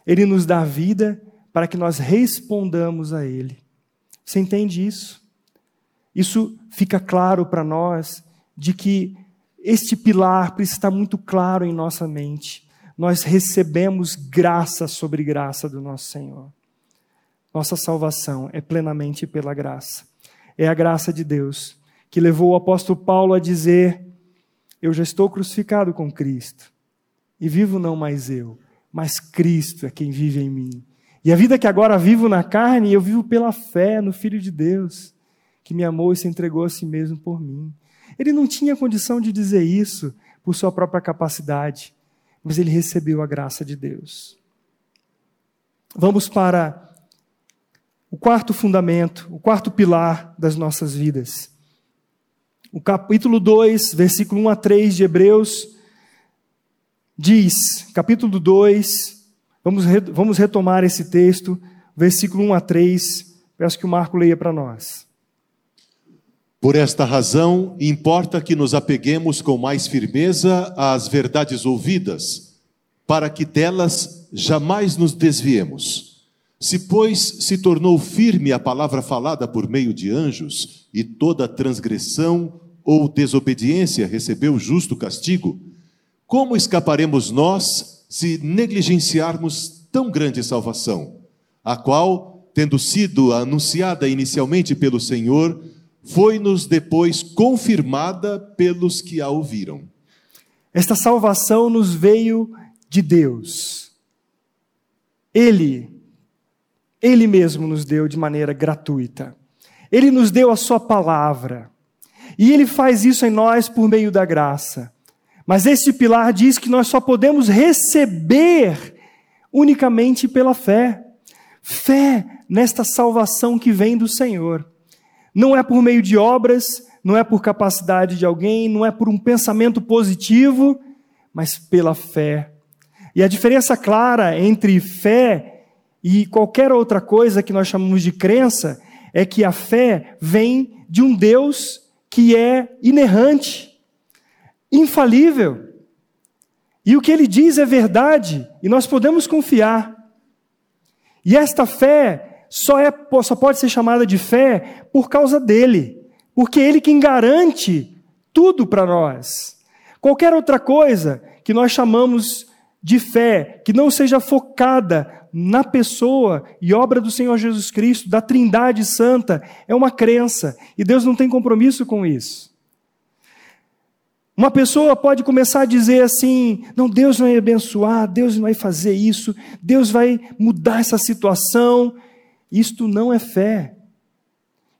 Ele nos dá vida para que nós respondamos a Ele. Você entende isso? Isso fica claro para nós de que este pilar precisa estar muito claro em nossa mente. Nós recebemos graça sobre graça do nosso Senhor. Nossa salvação é plenamente pela graça é a graça de Deus que levou o apóstolo Paulo a dizer: Eu já estou crucificado com Cristo, e vivo não mais eu, mas Cristo é quem vive em mim. E a vida que agora vivo na carne, eu vivo pela fé no Filho de Deus, que me amou e se entregou a si mesmo por mim. Ele não tinha condição de dizer isso por sua própria capacidade, mas ele recebeu a graça de Deus. Vamos para o quarto fundamento, o quarto pilar das nossas vidas. O capítulo 2, versículo 1 a 3 de Hebreus, diz, capítulo 2, vamos, vamos retomar esse texto, versículo 1 a 3, peço que o Marco leia para nós. Por esta razão, importa que nos apeguemos com mais firmeza às verdades ouvidas, para que delas jamais nos desviemos. Se, pois, se tornou firme a palavra falada por meio de anjos, e toda transgressão ou desobediência recebeu justo castigo, como escaparemos nós se negligenciarmos tão grande salvação, a qual, tendo sido anunciada inicialmente pelo Senhor, foi-nos depois confirmada pelos que a ouviram? Esta salvação nos veio de Deus. Ele ele mesmo nos deu de maneira gratuita. Ele nos deu a Sua palavra. E Ele faz isso em nós por meio da graça. Mas este pilar diz que nós só podemos receber unicamente pela fé. Fé nesta salvação que vem do Senhor. Não é por meio de obras, não é por capacidade de alguém, não é por um pensamento positivo, mas pela fé. E a diferença clara entre fé e qualquer outra coisa que nós chamamos de crença é que a fé vem de um Deus que é inerrante, infalível. E o que ele diz é verdade, e nós podemos confiar. E esta fé só, é, só pode ser chamada de fé por causa dele, porque ele quem garante tudo para nós. Qualquer outra coisa que nós chamamos de fé, que não seja focada na pessoa e obra do Senhor Jesus Cristo, da Trindade Santa, é uma crença, e Deus não tem compromisso com isso. Uma pessoa pode começar a dizer assim: não, Deus vai abençoar, Deus vai fazer isso, Deus vai mudar essa situação. Isto não é fé,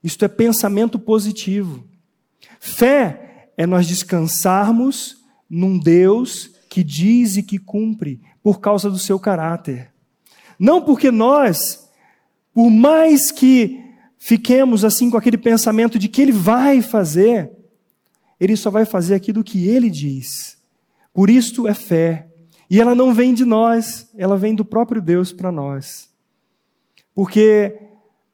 isto é pensamento positivo. Fé é nós descansarmos num Deus que diz e que cumpre por causa do seu caráter. Não porque nós, por mais que fiquemos assim com aquele pensamento de que ele vai fazer, ele só vai fazer aquilo que ele diz. Por isto é fé. E ela não vem de nós, ela vem do próprio Deus para nós. Porque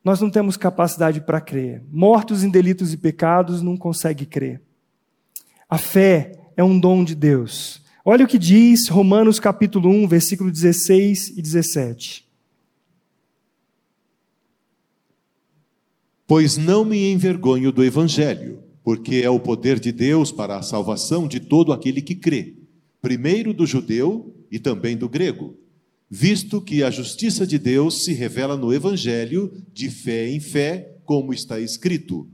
nós não temos capacidade para crer. Mortos em delitos e pecados não consegue crer. A fé é um dom de Deus. Olha o que diz Romanos capítulo 1, versículo 16 e 17. Pois não me envergonho do evangelho, porque é o poder de Deus para a salvação de todo aquele que crê, primeiro do judeu e também do grego, visto que a justiça de Deus se revela no evangelho de fé em fé, como está escrito: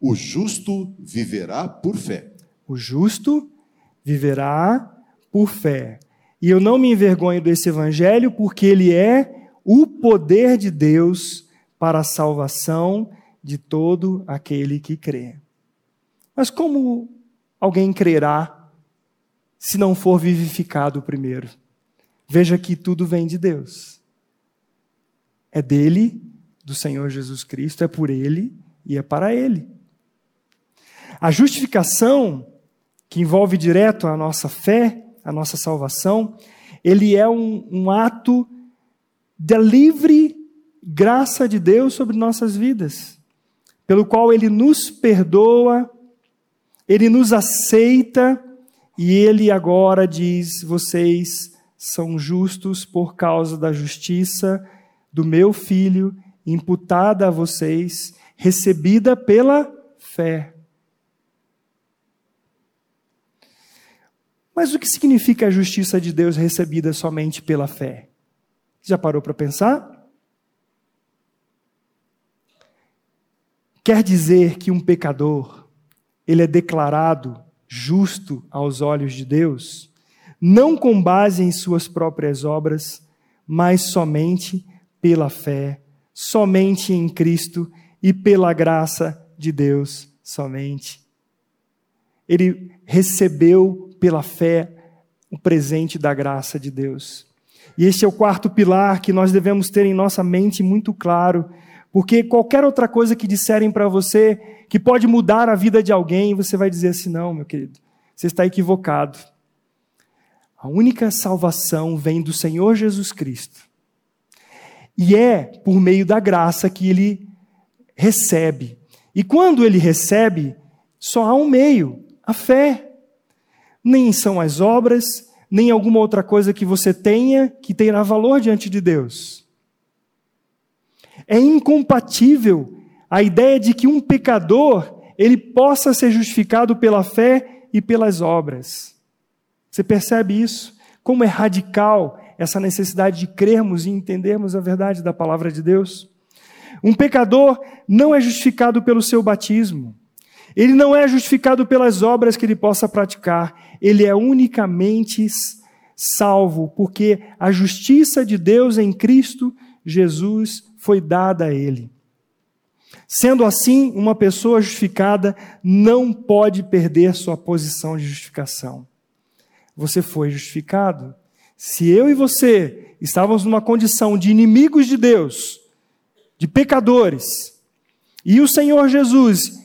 o justo viverá por fé. O justo viverá por fé. E eu não me envergonho desse evangelho, porque ele é o poder de Deus para a salvação de todo aquele que crê. Mas como alguém crerá se não for vivificado primeiro? Veja que tudo vem de Deus. É dele, do Senhor Jesus Cristo, é por ele e é para ele. A justificação, que envolve direto a nossa fé, a nossa salvação, ele é um, um ato da livre graça de Deus sobre nossas vidas, pelo qual ele nos perdoa, ele nos aceita e ele agora diz: vocês são justos por causa da justiça do meu filho, imputada a vocês, recebida pela fé. Mas o que significa a justiça de Deus recebida somente pela fé? Já parou para pensar? Quer dizer que um pecador, ele é declarado justo aos olhos de Deus, não com base em suas próprias obras, mas somente pela fé, somente em Cristo e pela graça de Deus somente. Ele recebeu pela fé o presente da graça de Deus. E este é o quarto pilar que nós devemos ter em nossa mente muito claro, porque qualquer outra coisa que disserem para você que pode mudar a vida de alguém, você vai dizer assim: não, meu querido, você está equivocado. A única salvação vem do Senhor Jesus Cristo. E é por meio da graça que ele recebe. E quando ele recebe, só há um meio: a fé nem são as obras, nem alguma outra coisa que você tenha que tenha valor diante de Deus. É incompatível a ideia de que um pecador ele possa ser justificado pela fé e pelas obras. Você percebe isso? Como é radical essa necessidade de crermos e entendermos a verdade da palavra de Deus? Um pecador não é justificado pelo seu batismo. Ele não é justificado pelas obras que ele possa praticar, ele é unicamente salvo, porque a justiça de Deus em Cristo Jesus foi dada a ele. Sendo assim, uma pessoa justificada não pode perder sua posição de justificação. Você foi justificado. Se eu e você estávamos numa condição de inimigos de Deus, de pecadores, e o Senhor Jesus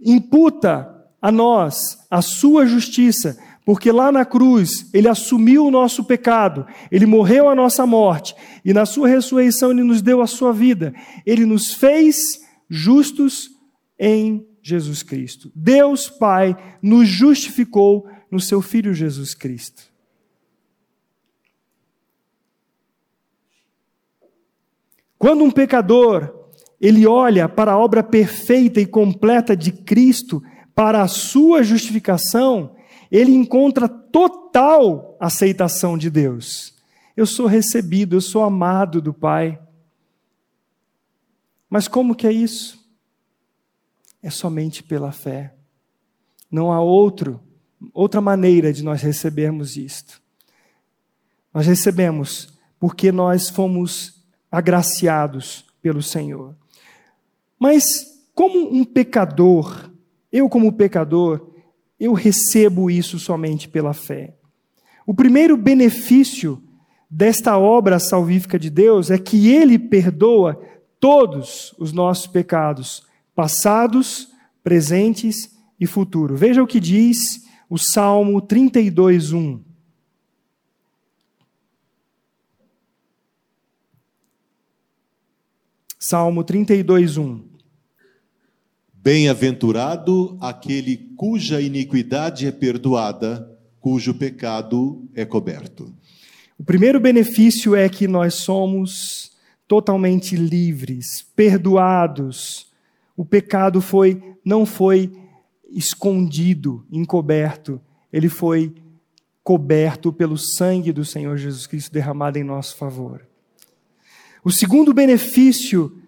imputa a nós a sua justiça, porque lá na cruz ele assumiu o nosso pecado, ele morreu a nossa morte, e na sua ressurreição ele nos deu a sua vida, ele nos fez justos em Jesus Cristo. Deus Pai nos justificou no seu Filho Jesus Cristo. Quando um pecador ele olha para a obra perfeita e completa de Cristo para a sua justificação, ele encontra total aceitação de Deus. Eu sou recebido, eu sou amado do Pai. Mas como que é isso? É somente pela fé. Não há outro, outra maneira de nós recebermos isto. Nós recebemos porque nós fomos agraciados pelo Senhor. Mas como um pecador, eu como pecador, eu recebo isso somente pela fé. O primeiro benefício desta obra salvífica de Deus é que Ele perdoa todos os nossos pecados, passados, presentes e futuro. Veja o que diz o Salmo 32, 1. Salmo 32, 1. Bem-aventurado aquele cuja iniquidade é perdoada, cujo pecado é coberto. O primeiro benefício é que nós somos totalmente livres, perdoados. O pecado foi não foi escondido, encoberto, ele foi coberto pelo sangue do Senhor Jesus Cristo derramado em nosso favor. O segundo benefício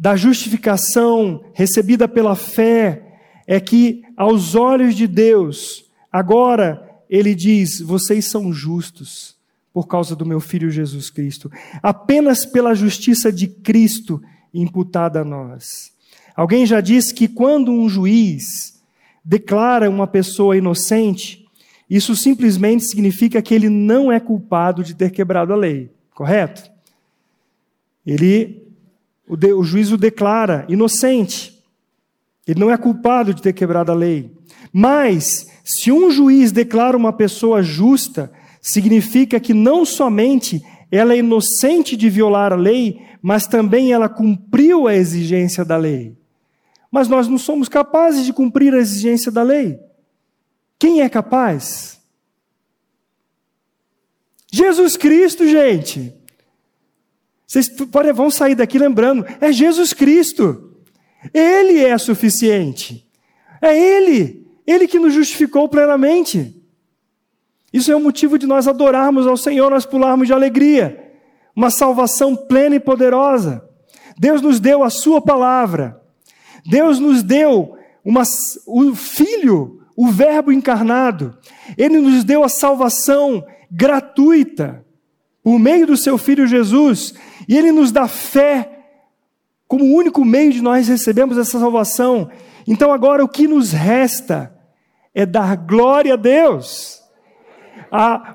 da justificação recebida pela fé é que, aos olhos de Deus, agora ele diz: vocês são justos por causa do meu filho Jesus Cristo, apenas pela justiça de Cristo imputada a nós. Alguém já disse que quando um juiz declara uma pessoa inocente, isso simplesmente significa que ele não é culpado de ter quebrado a lei, correto? Ele, o, de, o juiz o declara inocente. Ele não é culpado de ter quebrado a lei. Mas, se um juiz declara uma pessoa justa, significa que não somente ela é inocente de violar a lei, mas também ela cumpriu a exigência da lei. Mas nós não somos capazes de cumprir a exigência da lei. Quem é capaz? Jesus Cristo, gente. Vocês podem, vão sair daqui lembrando, é Jesus Cristo. Ele é suficiente. É Ele. Ele que nos justificou plenamente. Isso é o motivo de nós adorarmos ao Senhor, nós pularmos de alegria. Uma salvação plena e poderosa. Deus nos deu a Sua palavra. Deus nos deu uma, o Filho, o Verbo encarnado. Ele nos deu a salvação gratuita por meio do Seu Filho Jesus. E Ele nos dá fé como o único meio de nós recebermos essa salvação. Então agora o que nos resta é dar glória a Deus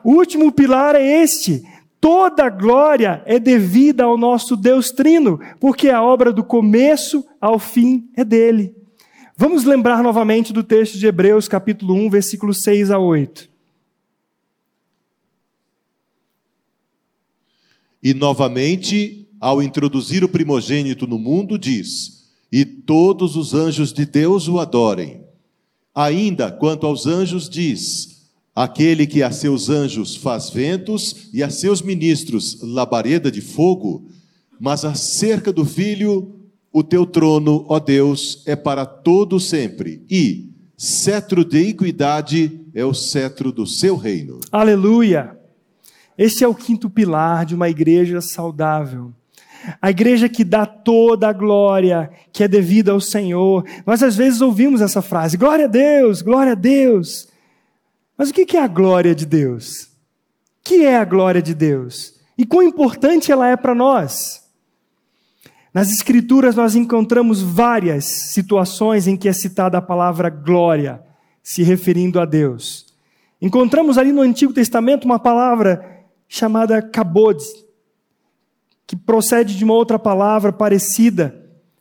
o último pilar é este: toda glória é devida ao nosso Deus Trino, porque a obra do começo ao fim é dele. Vamos lembrar novamente do texto de Hebreus, capítulo 1, versículos 6 a 8. E novamente, ao introduzir o primogênito no mundo, diz: E todos os anjos de Deus o adorem. Ainda quanto aos anjos, diz: Aquele que a seus anjos faz ventos e a seus ministros labareda de fogo, mas acerca do filho, o teu trono, ó Deus, é para todo sempre, e cetro de equidade é o cetro do seu reino. Aleluia! Este é o quinto pilar de uma igreja saudável. A igreja que dá toda a glória que é devida ao Senhor. Nós às vezes ouvimos essa frase: glória a Deus, glória a Deus. Mas o que é a glória de Deus? O que é a glória de Deus? E quão importante ela é para nós? Nas Escrituras nós encontramos várias situações em que é citada a palavra glória, se referindo a Deus. Encontramos ali no Antigo Testamento uma palavra chamada kabod, que procede de uma outra palavra parecida,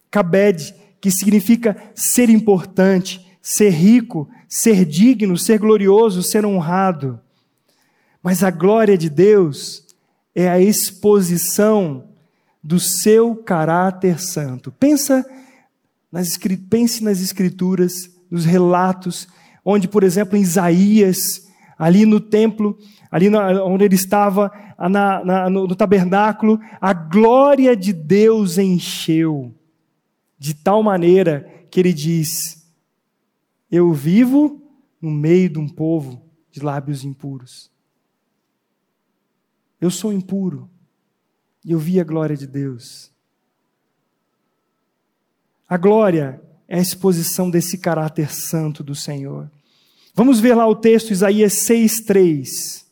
kabed, que significa ser importante, ser rico, ser digno, ser glorioso, ser honrado. Mas a glória de Deus é a exposição do seu caráter santo. Pensa nas, pense nas escrituras, nos relatos, onde, por exemplo, em Isaías, ali no templo, ali onde ele estava, na, na, no, no tabernáculo, a glória de Deus encheu, de tal maneira que ele diz: eu vivo no meio de um povo de lábios impuros. Eu sou impuro e eu vi a glória de Deus. A glória é a exposição desse caráter santo do Senhor. Vamos ver lá o texto, Isaías 6,3.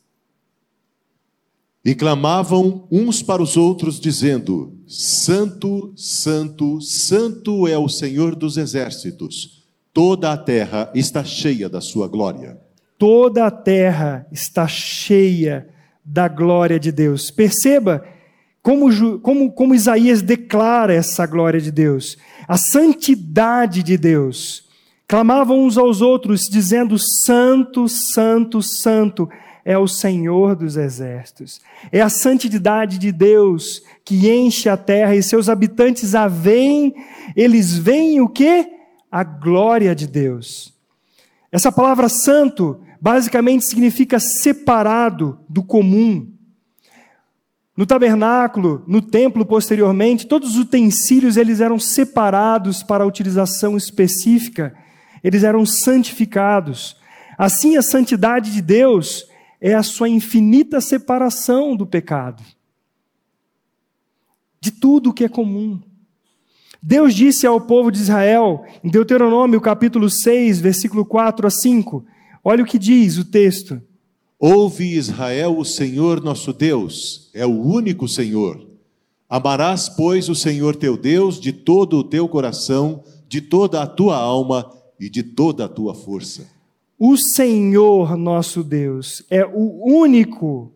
E clamavam uns para os outros, dizendo: Santo, Santo, Santo é o Senhor dos exércitos Toda a terra está cheia da sua glória. Toda a terra está cheia da glória de Deus. Perceba como, como, como Isaías declara essa glória de Deus, a santidade de Deus. Clamavam uns aos outros, dizendo: Santo, Santo, Santo é o Senhor dos exércitos. É a santidade de Deus que enche a terra e seus habitantes a veem, eles veem o que? A glória de Deus. Essa palavra santo basicamente significa separado do comum. No tabernáculo, no templo posteriormente, todos os utensílios eles eram separados para utilização específica, eles eram santificados. Assim a santidade de Deus é a sua infinita separação do pecado, de tudo o que é comum. Deus disse ao povo de Israel, em Deuteronômio capítulo 6, versículo 4 a 5, olha o que diz o texto. Ouve Israel, o Senhor nosso Deus, é o único Senhor. Amarás, pois, o Senhor teu Deus de todo o teu coração, de toda a tua alma e de toda a tua força. O Senhor nosso Deus é o único.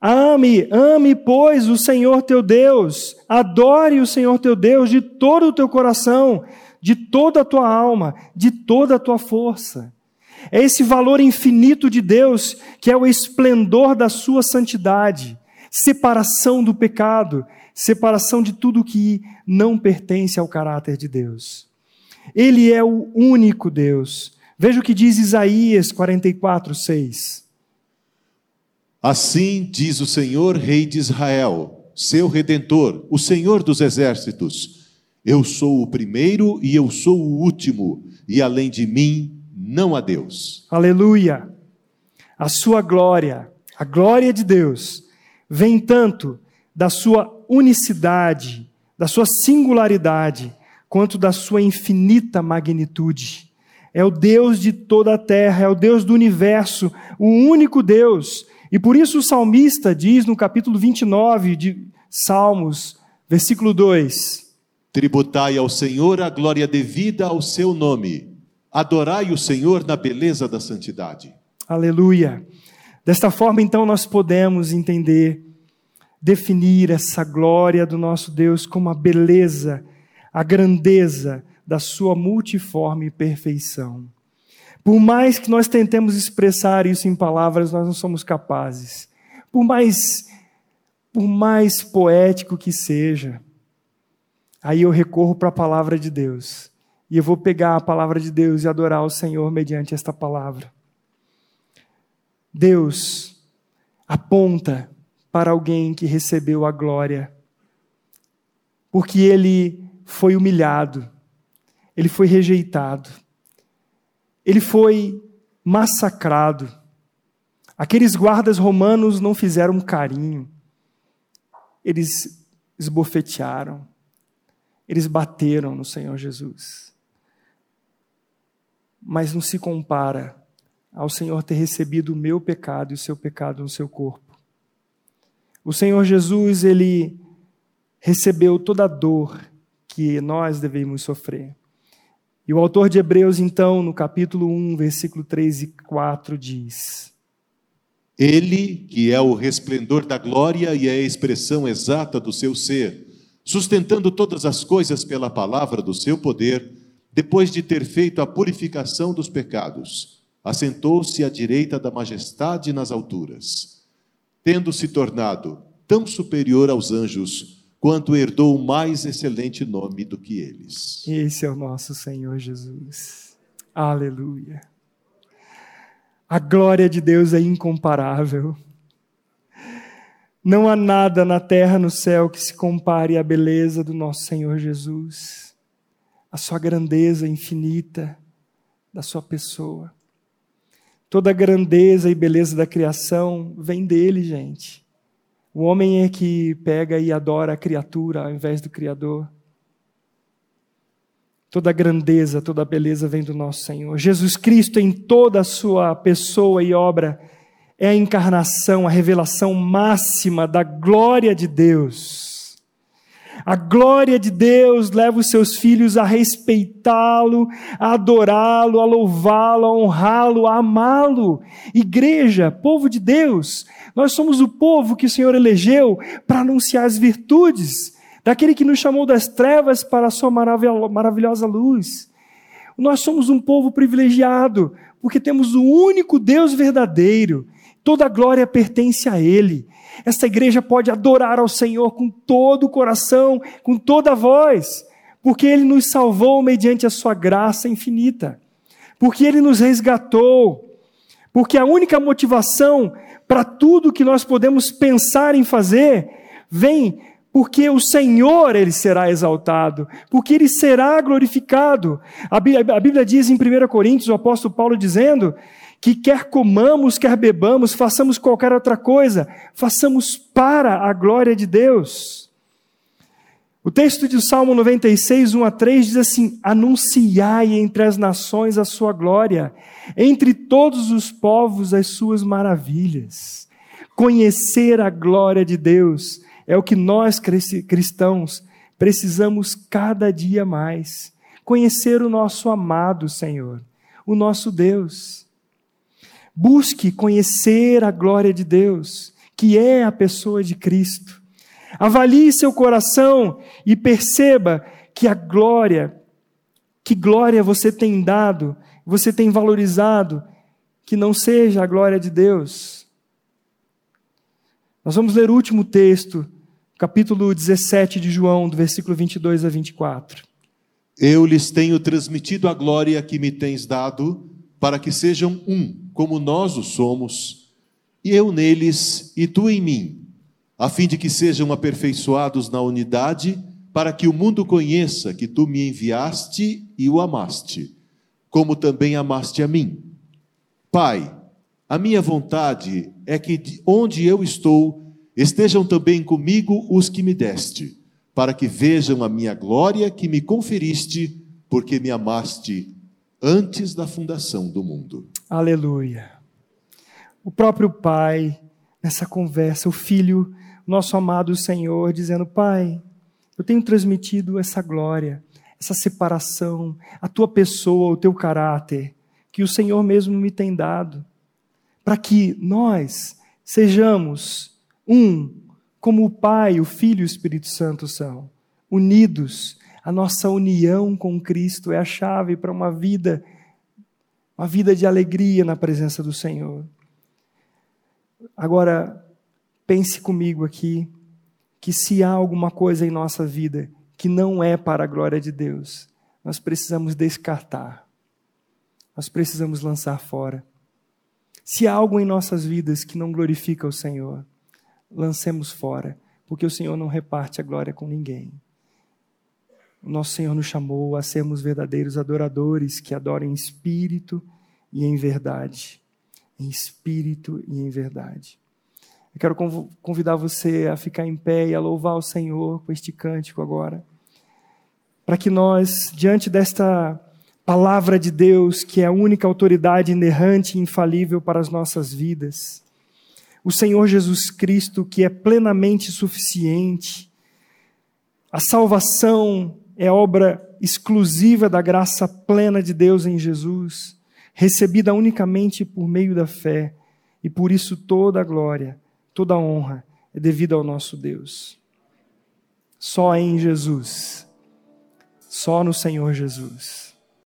Ame, ame, pois, o Senhor teu Deus. Adore o Senhor teu Deus de todo o teu coração, de toda a tua alma, de toda a tua força. É esse valor infinito de Deus que é o esplendor da sua santidade, separação do pecado, separação de tudo que não pertence ao caráter de Deus. Ele é o único Deus Veja o que diz Isaías 44, 6. Assim diz o Senhor, Rei de Israel, seu redentor, o Senhor dos exércitos: Eu sou o primeiro e eu sou o último, e além de mim não há Deus. Aleluia! A sua glória, a glória de Deus, vem tanto da sua unicidade, da sua singularidade, quanto da sua infinita magnitude é o Deus de toda a terra, é o Deus do universo, o único Deus. E por isso o salmista diz no capítulo 29 de Salmos, versículo 2: Tributai ao Senhor a glória devida ao seu nome, adorai o Senhor na beleza da santidade. Aleluia. Desta forma, então, nós podemos entender, definir essa glória do nosso Deus como a beleza, a grandeza, da sua multiforme perfeição. Por mais que nós tentemos expressar isso em palavras, nós não somos capazes. Por mais por mais poético que seja, aí eu recorro para a palavra de Deus. E eu vou pegar a palavra de Deus e adorar o Senhor mediante esta palavra. Deus aponta para alguém que recebeu a glória, porque ele foi humilhado ele foi rejeitado, ele foi massacrado. Aqueles guardas romanos não fizeram carinho, eles esbofetearam, eles bateram no Senhor Jesus. Mas não se compara ao Senhor ter recebido o meu pecado e o seu pecado no seu corpo. O Senhor Jesus, ele recebeu toda a dor que nós devemos sofrer. E o autor de Hebreus, então, no capítulo 1, versículo 3 e 4, diz: Ele, que é o resplendor da glória e é a expressão exata do seu ser, sustentando todas as coisas pela palavra do seu poder, depois de ter feito a purificação dos pecados, assentou-se à direita da majestade nas alturas, tendo se tornado tão superior aos anjos quanto herdou o mais excelente nome do que eles. Esse é o nosso Senhor Jesus. Aleluia. A glória de Deus é incomparável. Não há nada na terra, no céu, que se compare à beleza do nosso Senhor Jesus, a sua grandeza infinita da sua pessoa. Toda a grandeza e beleza da criação vem dele, gente. O homem é que pega e adora a criatura ao invés do Criador. Toda a grandeza, toda a beleza vem do nosso Senhor. Jesus Cristo, em toda a sua pessoa e obra, é a encarnação, a revelação máxima da glória de Deus. A glória de Deus leva os seus filhos a respeitá-lo, a adorá-lo, a louvá-lo, a honrá-lo, a amá-lo. Igreja, povo de Deus, nós somos o povo que o Senhor elegeu para anunciar as virtudes daquele que nos chamou das trevas para a sua maravilhosa luz. Nós somos um povo privilegiado, porque temos o único Deus verdadeiro. Toda a glória pertence a Ele. Esta igreja pode adorar ao Senhor com todo o coração, com toda a voz, porque Ele nos salvou mediante a Sua graça infinita, porque Ele nos resgatou, porque a única motivação para tudo que nós podemos pensar em fazer vem porque o Senhor ele será exaltado, porque ele será glorificado. A Bíblia diz em 1 Coríntios, o apóstolo Paulo dizendo que quer comamos, quer bebamos, façamos qualquer outra coisa, façamos para a glória de Deus. O texto de Salmo 96, 1 a 3 diz assim: Anunciai entre as nações a sua glória, entre todos os povos as suas maravilhas. Conhecer a glória de Deus é o que nós cristãos precisamos cada dia mais. Conhecer o nosso amado Senhor, o nosso Deus. Busque conhecer a glória de Deus, que é a pessoa de Cristo. Avalie seu coração e perceba que a glória, que glória você tem dado, você tem valorizado, que não seja a glória de Deus. Nós vamos ler o último texto, capítulo 17 de João, do versículo 22 a 24. Eu lhes tenho transmitido a glória que me tens dado, para que sejam um como nós o somos, e eu neles e tu em mim, a fim de que sejam aperfeiçoados na unidade, para que o mundo conheça que tu me enviaste e o amaste, como também amaste a mim. Pai, a minha vontade é que onde eu estou, estejam também comigo os que me deste, para que vejam a minha glória que me conferiste, porque me amaste antes da fundação do mundo. Aleluia. O próprio Pai, nessa conversa, o Filho, nosso amado Senhor, dizendo: Pai, eu tenho transmitido essa glória, essa separação, a tua pessoa, o teu caráter, que o Senhor mesmo me tem dado, para que nós sejamos um, como o Pai, o Filho e o Espírito Santo são, unidos a nossa união com Cristo é a chave para uma vida, uma vida de alegria na presença do Senhor. Agora, pense comigo aqui que se há alguma coisa em nossa vida que não é para a glória de Deus, nós precisamos descartar. Nós precisamos lançar fora. Se há algo em nossas vidas que não glorifica o Senhor, lancemos fora, porque o Senhor não reparte a glória com ninguém. Nosso Senhor nos chamou a sermos verdadeiros adoradores que adoram em espírito e em verdade. Em espírito e em verdade. Eu quero convidar você a ficar em pé e a louvar o Senhor com este cântico agora. Para que nós, diante desta palavra de Deus, que é a única autoridade inerrante e infalível para as nossas vidas, o Senhor Jesus Cristo, que é plenamente suficiente, a salvação é obra exclusiva da graça plena de Deus em Jesus, recebida unicamente por meio da fé, e por isso toda a glória, toda a honra é devida ao nosso Deus. Só em Jesus, só no Senhor Jesus.